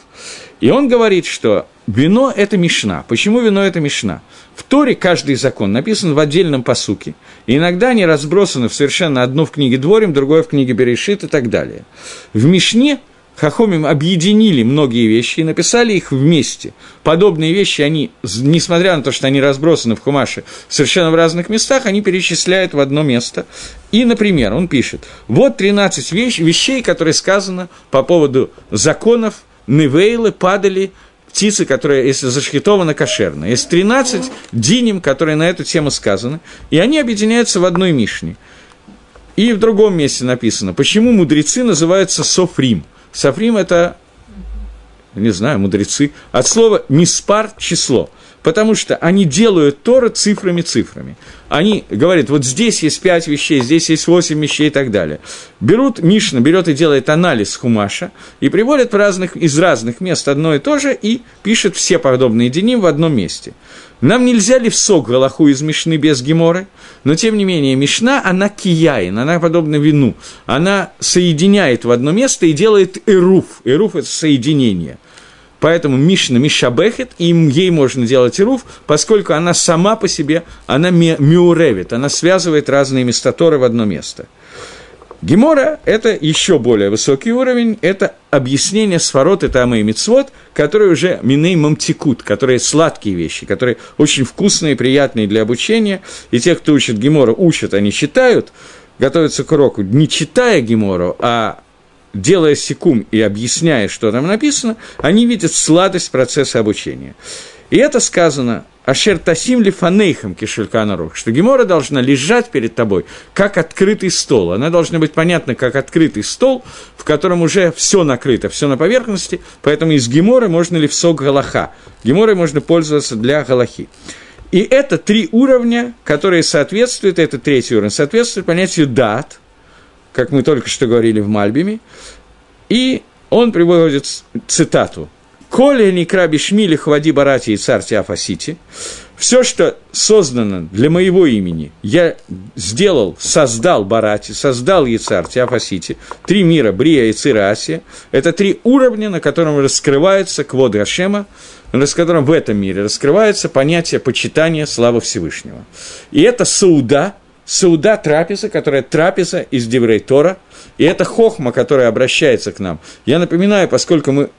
И он говорит, что вино – это мишна. Почему вино – это мишна? В Торе каждый закон написан в отдельном посуке. И иногда они разбросаны в совершенно одно в книге Дворим, другое в книге Берешит и так далее. В Мишне Хахомим объединили многие вещи и написали их вместе. Подобные вещи они, несмотря на то, что они разбросаны в Хумаше совершенно в разных местах, они перечисляют в одно место. И, например, он пишет, вот 13 вещ, вещей, которые сказано по поводу законов, невейлы, падали, птицы, которая, если зашхитована, кошерная. Есть 13 диним, которые на эту тему сказаны, и они объединяются в одной мишне. И в другом месте написано, почему мудрецы называются софрим. Софрим – это, не знаю, мудрецы, от слова «миспар» – число – потому что они делают Тора цифрами-цифрами. Они говорят, вот здесь есть пять вещей, здесь есть восемь вещей и так далее. Берут, Мишна берет и делает анализ Хумаша, и приводят в разных, из разных мест одно и то же, и пишет все подобные деним в одном месте. Нам нельзя ли в сок Галаху из Мишны без Геморы, но тем не менее Мишна, она кияин, она подобна вину, она соединяет в одно место и делает эруф. Эруф – это соединение – Поэтому Мишна Мишабехет, и ей можно делать ируф, поскольку она сама по себе, она миуревит, она связывает разные места Торы в одно место. Гемора – это еще более высокий уровень, это объяснение сфорот и тамы и мицвод, которые уже миней мамтикут, которые сладкие вещи, которые очень вкусные, приятные для обучения, и те, кто учит Гемора, учат, они читают, готовятся к уроку, не читая Гемору, а делая секум и объясняя, что там написано, они видят сладость процесса обучения. И это сказано Ашер Тасим Лифанейхам Кишельканарух, что Гемора должна лежать перед тобой, как открытый стол. Она должна быть понятна, как открытый стол, в котором уже все накрыто, все на поверхности, поэтому из Гемора можно ли в Галаха. Геморой можно пользоваться для Галахи. И это три уровня, которые соответствуют, это третий уровень, соответствует понятию дат, как мы только что говорили в Мальбиме, и он приводит цитату «Коли не краби шмили хвади барати и царь Теофасити», все, что создано для моего имени, я сделал, создал Барати, создал Яцар, Теофасити, три мира, Брия, и Асия. Это три уровня, на котором раскрывается Квод Гашема, на котором в этом мире раскрывается понятие почитания славы Всевышнего. И это сауда, Сауда трапеза, которая трапеза из Деврей Тора, и это хохма, которая обращается к нам. Я напоминаю, поскольку мы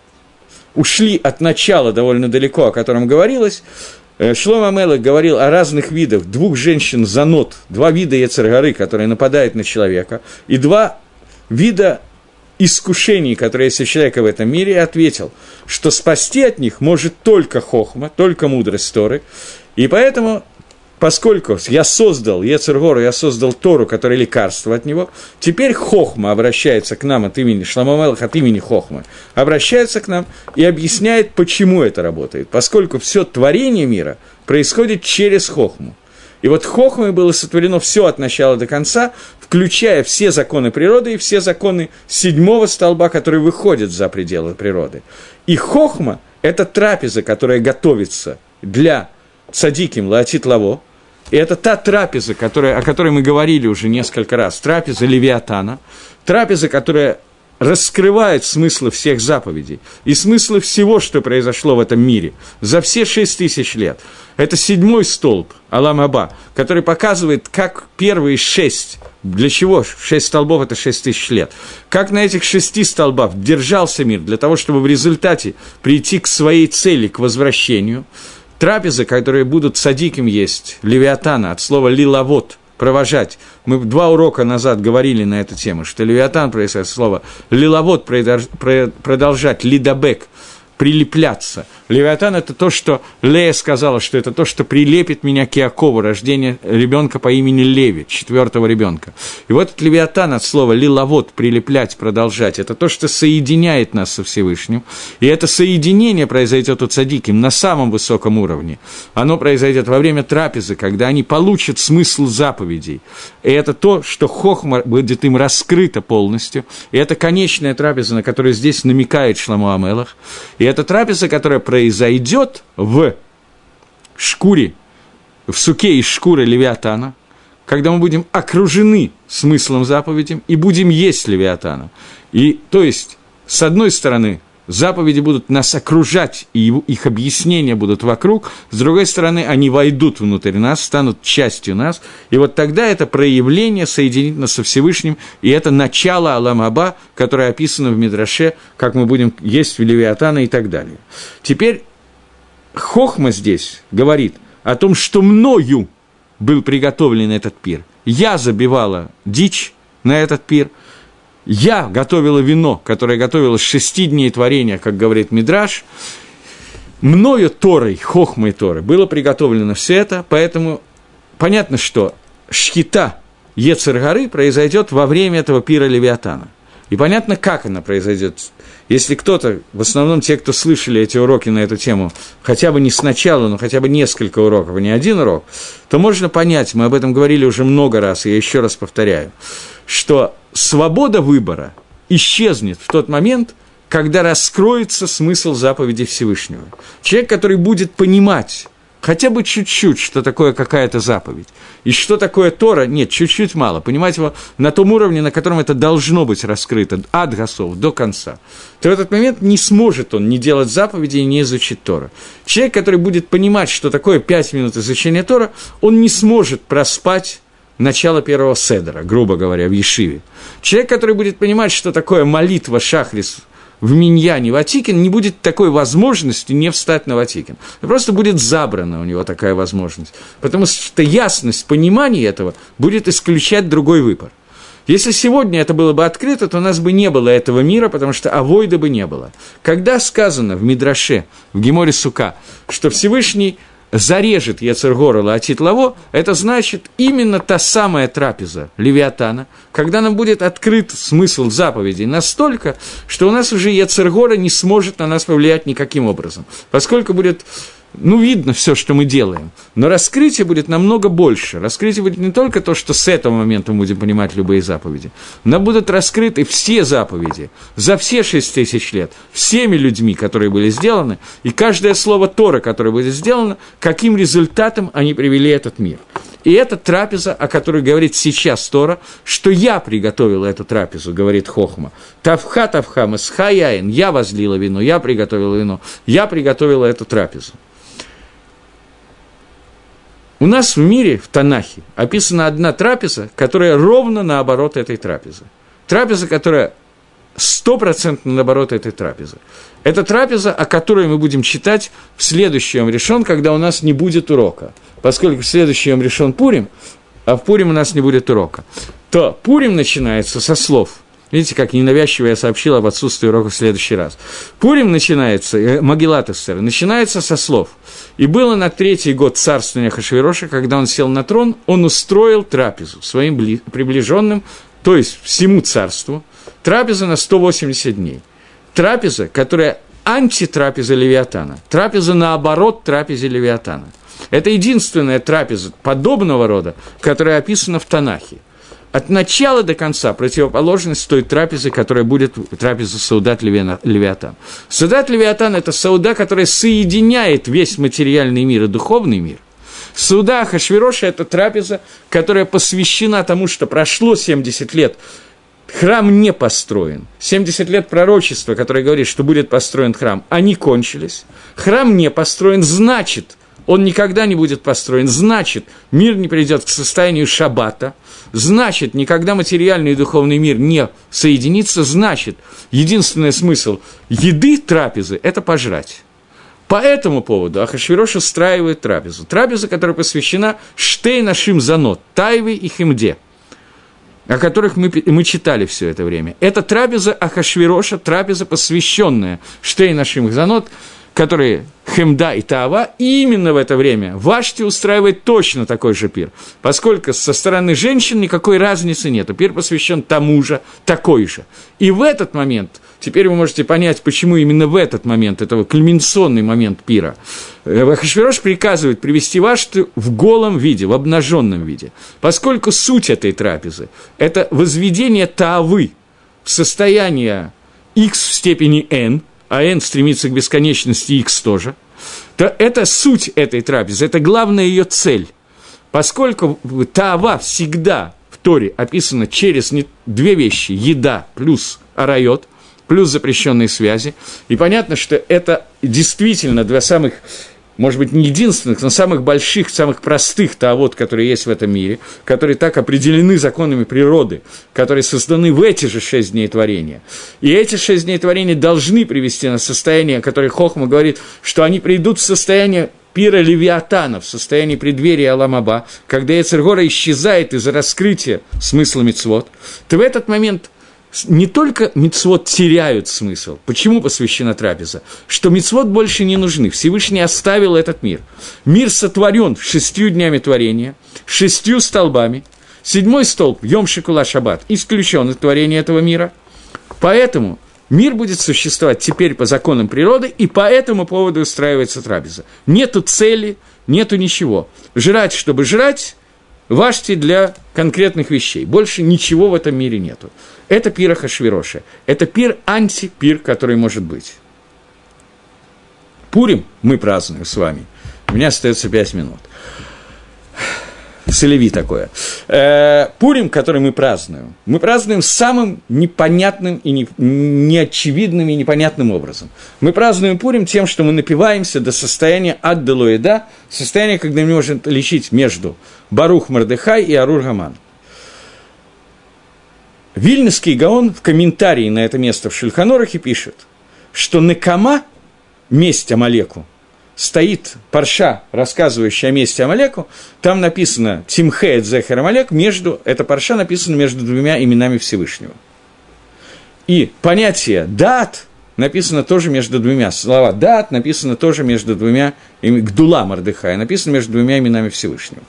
ушли от начала довольно далеко, о котором говорилось, э, Шлома Мелах говорил о разных видах. Двух женщин за нот, два вида Ецаргары, которые нападают на человека, и два вида искушений, которые есть у человека в этом мире, и ответил, что спасти от них может только хохма, только мудрость Торы, и поэтому поскольку я создал Ецергору, я создал Тору, которая лекарство от него, теперь Хохма обращается к нам от имени Шламамелах, от имени Хохма, обращается к нам и объясняет, почему это работает. Поскольку все творение мира происходит через Хохму. И вот хохмой было сотворено все от начала до конца, включая все законы природы и все законы седьмого столба, которые выходят за пределы природы. И хохма – это трапеза, которая готовится для цадиким лаотит лаво, и это та трапеза, которая, о которой мы говорили уже несколько раз, трапеза Левиатана, трапеза, которая раскрывает смыслы всех заповедей и смыслы всего, что произошло в этом мире за все шесть тысяч лет. Это седьмой столб, Алам Аба, который показывает, как первые шесть, для чего шесть столбов – это шесть тысяч лет, как на этих шести столбах держался мир для того, чтобы в результате прийти к своей цели, к возвращению. Трапезы, которые будут садиким есть, левиатана, от слова «лиловод», провожать. Мы два урока назад говорили на эту тему, что левиатан происходит слово лиловод продолжать, лидабек – прилепляться. Левиатан – это то, что Лея сказала, что это то, что прилепит меня к Иакову, рождение ребенка по имени Леви, четвертого ребенка. И вот этот Левиатан от слова «лиловод» – прилеплять, продолжать – это то, что соединяет нас со Всевышним. И это соединение произойдет у цадиким на самом высоком уровне. Оно произойдет во время трапезы, когда они получат смысл заповедей. И это то, что хохма будет им раскрыто полностью. И это конечная трапеза, на которую здесь намекает Шламу Амелах. И это трапеза, которая произойдет в шкуре, в суке из шкуры Левиатана, когда мы будем окружены смыслом заповедям и будем есть Левиатана. И, то есть, с одной стороны, заповеди будут нас окружать, и их объяснения будут вокруг, с другой стороны, они войдут внутрь нас, станут частью нас, и вот тогда это проявление соединит нас со Всевышним, и это начало Аламаба, которое описано в Мидраше, как мы будем есть в Левиатана и так далее. Теперь Хохма здесь говорит о том, что мною был приготовлен этот пир. Я забивала дичь на этот пир – я готовила вино, которое готовила с шести дней творения, как говорит Мидраш, мною Торой, хохмой Торы, было приготовлено все это, поэтому понятно, что шхита Ецергары произойдет во время этого пира Левиатана. И понятно, как она произойдет. Если кто-то, в основном те, кто слышали эти уроки на эту тему, хотя бы не сначала, но хотя бы несколько уроков, а не один урок, то можно понять, мы об этом говорили уже много раз, и я еще раз повторяю, что свобода выбора исчезнет в тот момент, когда раскроется смысл заповеди Всевышнего. Человек, который будет понимать хотя бы чуть-чуть, что такое какая-то заповедь, и что такое Тора, нет, чуть-чуть мало, понимать его на том уровне, на котором это должно быть раскрыто, от гасов до конца, то в этот момент не сможет он не делать заповеди и не изучить Тора. Человек, который будет понимать, что такое пять минут изучения Тора, он не сможет проспать начало первого седера, грубо говоря, в Ешиве. Человек, который будет понимать, что такое молитва Шахрис в Миньяне Ватикин, не будет такой возможности не встать на Ватикин. Просто будет забрана у него такая возможность. Потому что ясность понимания этого будет исключать другой выбор. Если сегодня это было бы открыто, то у нас бы не было этого мира, потому что авойда бы не было. Когда сказано в Мидраше, в Геморе Сука, что Всевышний – зарежет Яцергора Лаатит Лаво, это значит именно та самая трапеза Левиатана, когда нам будет открыт смысл заповедей настолько, что у нас уже Яцергора не сможет на нас повлиять никаким образом, поскольку будет ну, видно все, что мы делаем. Но раскрытие будет намного больше. Раскрытие будет не только то, что с этого момента мы будем понимать любые заповеди, но будут раскрыты все заповеди за все шесть тысяч лет, всеми людьми, которые были сделаны, и каждое слово Тора, которое будет сделано, каким результатом они привели этот мир. И это трапеза, о которой говорит сейчас Тора, что я приготовила эту трапезу, говорит Хохма. Тавха, тавха, масхаяин, я возлила вино, я приготовила вино, я приготовила эту трапезу. У нас в мире, в Танахе, описана одна трапеза, которая ровно наоборот этой трапезы. Трапеза, которая стопроцентно наоборот этой трапезы. Это трапеза, о которой мы будем читать в следующем решен, когда у нас не будет урока. Поскольку в следующем решен Пурим, а в Пурим у нас не будет урока, то Пурим начинается со слов – Видите, как ненавязчиво я сообщил об отсутствии урока в следующий раз. Пурим начинается, э, Магилат начинается со слов. «И было на третий год царствования Хашвироша, когда он сел на трон, он устроил трапезу своим приближенным, то есть всему царству, трапеза на 180 дней. Трапеза, которая антитрапеза Левиатана, трапеза наоборот трапезе Левиатана. Это единственная трапеза подобного рода, которая описана в Танахе. От начала до конца противоположность той трапезы, которая будет трапеза Саудат Левиатан. Саудат Левиатан – это Сауда, которая соединяет весь материальный мир и духовный мир. Сауда Хашвироша – это трапеза, которая посвящена тому, что прошло 70 лет храм не построен. 70 лет пророчества, которое говорит, что будет построен храм, они кончились. Храм не построен, значит, он никогда не будет построен. Значит, мир не придет к состоянию шаббата. Значит, никогда материальный и духовный мир не соединится. Значит, единственный смысл еды трапезы – это пожрать. По этому поводу Ахашвирош устраивает трапезу. Трапеза, которая посвящена Штейна Шимзанот, Тайве и Химде – о которых мы, мы читали все это время. Это трапеза Ахашвироша, трапеза, посвященная Штейна Шимхзанот, которые Хемда и Таава, и именно в это время Вашти устраивает точно такой же пир, поскольку со стороны женщин никакой разницы нет. Пир посвящен тому же, такой же. И в этот момент, теперь вы можете понять, почему именно в этот момент, этого кульминационный момент пира, э, приказывает привести Вашти в голом виде, в обнаженном виде, поскольку суть этой трапезы – это возведение Таавы в состояние x в степени n – а n стремится к бесконечности, x тоже, то это суть этой трапезы, это главная ее цель. Поскольку Таава всегда в Торе описана через две вещи – еда плюс арайот, плюс запрещенные связи. И понятно, что это действительно два самых может быть, не единственных, но самых больших, самых простых таавод, которые есть в этом мире, которые так определены законами природы, которые созданы в эти же шесть дней творения. И эти шесть дней творения должны привести на состояние, которое Хохма говорит, что они придут в состояние пира Левиатана, в состоянии преддверия Аламаба, когда Эцергора исчезает из-за раскрытия смысла мицвод, то в этот момент – не только мицвод теряют смысл. Почему посвящена трапеза? Что мицвод больше не нужны. Всевышний оставил этот мир. Мир сотворен шестью днями творения, шестью столбами. Седьмой столб, Йом Шикула Шаббат, исключен из творения этого мира. Поэтому мир будет существовать теперь по законам природы, и по этому поводу устраивается трапеза. Нету цели, нету ничего. Жрать, чтобы жрать, Вашти для конкретных вещей. Больше ничего в этом мире нету. Это пир Ахашвироша. Это пир антипир, который может быть. Пурим мы празднуем с вами. У меня остается пять минут. Солеви такое. Э, Пурим, который мы празднуем, мы празднуем самым непонятным и не, неочевидным и непонятным образом. Мы празднуем Пурим тем, что мы напиваемся до состояния ад-делоеда, состояния, когда мы можем лечить между Барух Мардыхай и Арур Гаман. Вильнюсский Гаон в комментарии на это место в Шульханорахе пишет, что Некама, месть Амалеку, стоит парша, рассказывающая о месте Амалеку, там написано Тимхеет Зехер Амалек, между, это парша написано между двумя именами Всевышнего. И понятие «дат» написано тоже между двумя, слова «дат» написано тоже между двумя, «гдула Мардыхая» написано между двумя именами Всевышнего.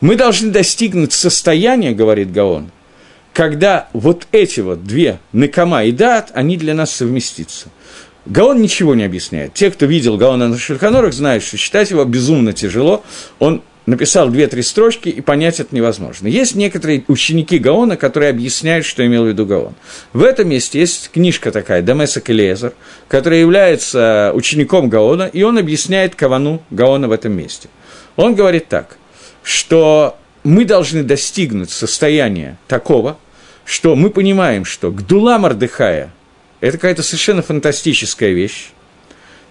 Мы должны достигнуть состояния, говорит Гаон, когда вот эти вот две, Некама и Дат, они для нас совместятся – Гаон ничего не объясняет. Те, кто видел Гаона на Шульханорах, знают, что читать его безумно тяжело. Он написал две-три строчки, и понять это невозможно. Есть некоторые ученики Гаона, которые объясняют, что имел в виду Гаон. В этом месте есть книжка такая, Дамеса Келезер, которая является учеником Гаона, и он объясняет Кавану Гаона в этом месте. Он говорит так, что мы должны достигнуть состояния такого, что мы понимаем, что Гдула Мардыхая – это какая-то совершенно фантастическая вещь.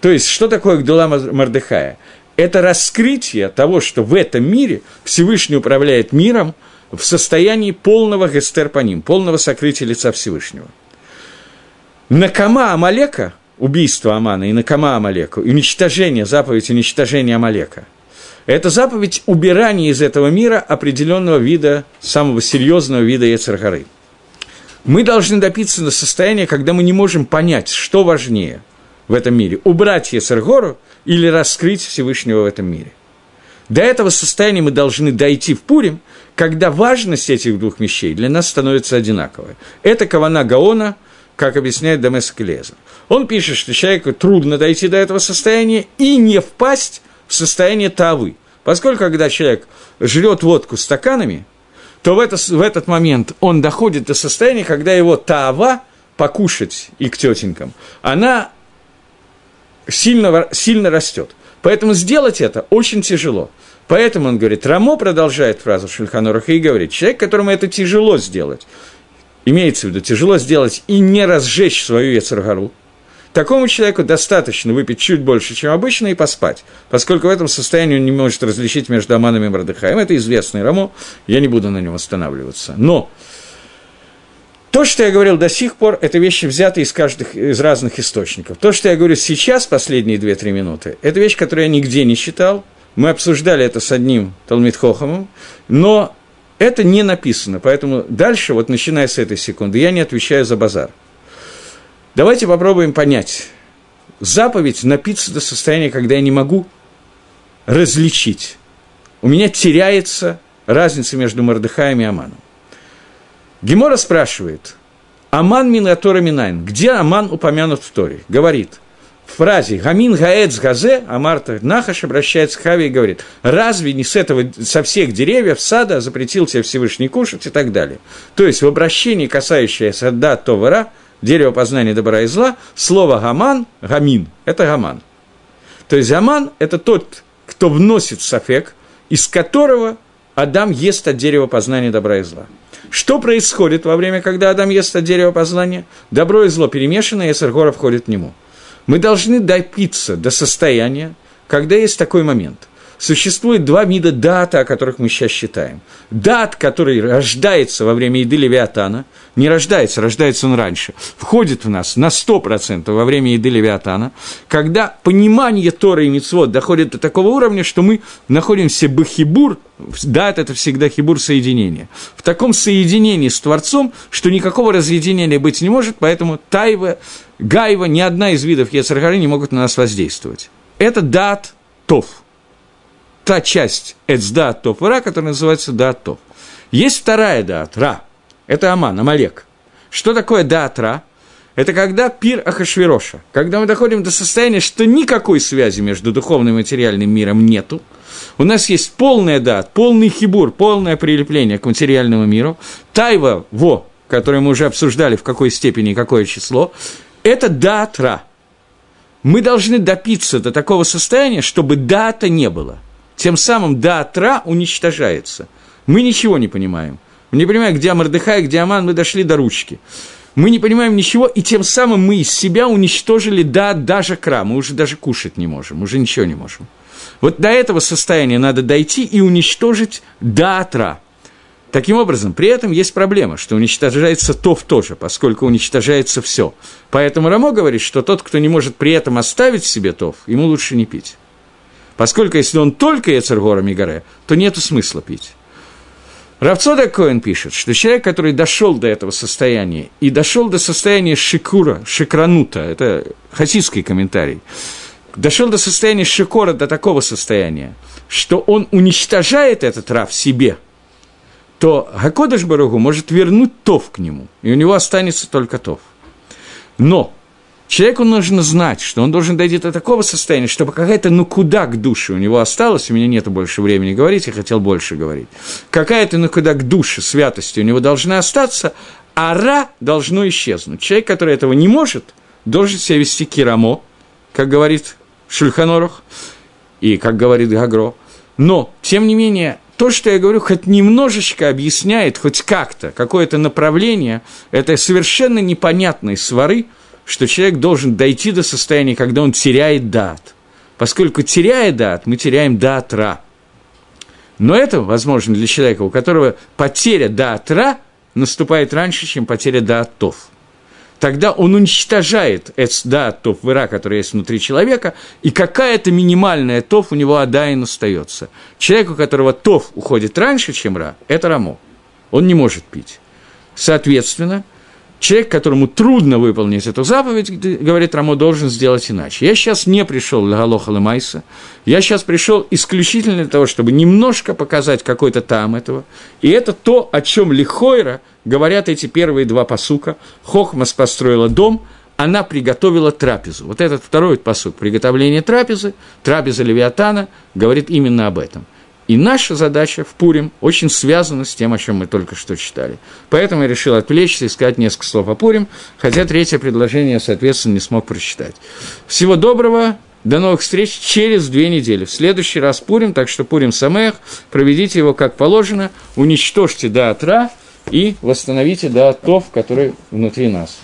То есть, что такое Гдула Мардыхая? Это раскрытие того, что в этом мире Всевышний управляет миром в состоянии полного гестер по ним, полного сокрытия лица Всевышнего. Накама Амалека, убийство Амана и Накама Амалека, уничтожение, заповедь уничтожения Амалека – это заповедь убирания из этого мира определенного вида, самого серьезного вида Ецаргары – мы должны добиться до состояния, когда мы не можем понять, что важнее в этом мире – убрать Ецергору или раскрыть Всевышнего в этом мире. До этого состояния мы должны дойти в Пурим, когда важность этих двух вещей для нас становится одинаковой. Это Кавана Гаона, как объясняет Дамес Келезер. Он пишет, что человеку трудно дойти до этого состояния и не впасть в состояние Тавы, Поскольку, когда человек жрет водку стаканами, то в, это, в этот момент он доходит до состояния, когда его таава покушать и к тетенькам, она сильно, сильно растет. Поэтому сделать это очень тяжело. Поэтому он говорит, Рамо продолжает фразу Шульханоруха и говорит, человек, которому это тяжело сделать, имеется в виду, тяжело сделать и не разжечь свою Ецаргару, такому человеку достаточно выпить чуть больше, чем обычно, и поспать, поскольку в этом состоянии он не может различить между Аманом и Мордыхаем. Это известный Рамо, я не буду на нем останавливаться. Но то, что я говорил до сих пор, это вещи, взятые из, каждых, из разных источников. То, что я говорю сейчас, последние 2-3 минуты, это вещь, которую я нигде не читал. Мы обсуждали это с одним Талмитхохомом, но это не написано. Поэтому дальше, вот начиная с этой секунды, я не отвечаю за базар. Давайте попробуем понять. Заповедь напиться до состояния, когда я не могу различить. У меня теряется разница между Мордыхаем и Аманом. Гемора спрашивает, Аман Минатора Минайн, где Аман упомянут в Торе? Говорит, в фразе «Гамин гаэц газе» Амарта Нахаш обращается к Хаве и говорит, разве не с этого, со всех деревьев сада запретил тебе Всевышний кушать и так далее. То есть в обращении, касающееся да товара, дерево познания добра и зла, слово «гаман» – «гамин» – это «гаман». То есть «гаман» – это тот, кто вносит сафек, из которого Адам ест от дерева познания добра и зла. Что происходит во время, когда Адам ест от дерева познания? Добро и зло перемешано, и Эсергора входит в него. Мы должны допиться до состояния, когда есть такой момент. Существует два вида дата, о которых мы сейчас считаем. Дат, который рождается во время еды Левиатана, не рождается, рождается он раньше, входит в нас на 100% во время еды Левиатана, когда понимание Торы и Мицвод доходит до такого уровня, что мы находимся бахибур, дат – это всегда хибур соединения, в таком соединении с Творцом, что никакого разъединения быть не может, поэтому Тайва, Гайва, ни одна из видов Ецаргары не могут на нас воздействовать. Это дат Тов – та часть Эцдат Тов Ра, которая называется Дат Тов. Есть вторая Дат Ра. Это Аман, Амалек. Что такое Дат Ра? Это когда пир Ахашвироша, когда мы доходим до состояния, что никакой связи между духовным и материальным миром нету, у нас есть полная дат, полный хибур, полное прилепление к материальному миру, тайва, во, который мы уже обсуждали, в какой степени какое число, это датра. Мы должны допиться до такого состояния, чтобы дата не было – тем самым Даатра уничтожается. Мы ничего не понимаем. Мы не понимаем, где Мордыхай, где Аман, мы дошли до ручки. Мы не понимаем ничего, и тем самым мы из себя уничтожили да, даже кра. Мы уже даже кушать не можем, уже ничего не можем. Вот до этого состояния надо дойти и уничтожить даатра. Таким образом, при этом есть проблема, что уничтожается тов тоже, поскольку уничтожается все. Поэтому Рамо говорит, что тот, кто не может при этом оставить себе тов, ему лучше не пить. Поскольку если он только Ецергора Мигаре, то нет смысла пить. Равцода Коэн пишет, что человек, который дошел до этого состояния и дошел до состояния шикура, шикранута, это хасидский комментарий, дошел до состояния шикора, до такого состояния, что он уничтожает этот рав себе, то Гакодыш Баругу может вернуть тов к нему, и у него останется только тов. Но Человеку нужно знать, что он должен дойти до такого состояния, чтобы какая-то ну куда к душе у него осталась, у меня нет больше времени говорить, я хотел больше говорить, какая-то ну куда к душе святости у него должна остаться, а ра должно исчезнуть. Человек, который этого не может, должен себя вести кирамо, как говорит Шульханорох, и как говорит Гагро. Но, тем не менее, то, что я говорю, хоть немножечко объясняет, хоть как-то, какое-то направление, это совершенно непонятные свары – что человек должен дойти до состояния, когда он теряет дат. Поскольку теряя дат, мы теряем датра. Но это возможно для человека, у которого потеря датра наступает раньше, чем потеря датов. Тогда он уничтожает датов вера, который есть внутри человека, и какая-то минимальная тов у него адайн остается. Человек, у которого тов уходит раньше, чем ра, это рамо. Он не может пить. Соответственно, человек, которому трудно выполнить эту заповедь, говорит Рамо, должен сделать иначе. Я сейчас не пришел для Галоха Майса, я сейчас пришел исключительно для того, чтобы немножко показать какой-то там этого. И это то, о чем Лихойра говорят эти первые два посука. Хохмас построила дом, она приготовила трапезу. Вот этот второй посуд, приготовление трапезы, трапеза Левиатана, говорит именно об этом. И наша задача в Пурим очень связана с тем, о чем мы только что читали. Поэтому я решил отвлечься и сказать несколько слов о Пурим, хотя третье предложение, соответственно, не смог прочитать. Всего доброго, до новых встреч через две недели. В следующий раз Пурим, так что Пурим Самех, проведите его как положено, уничтожьте до отра и восстановите до отов, который внутри нас.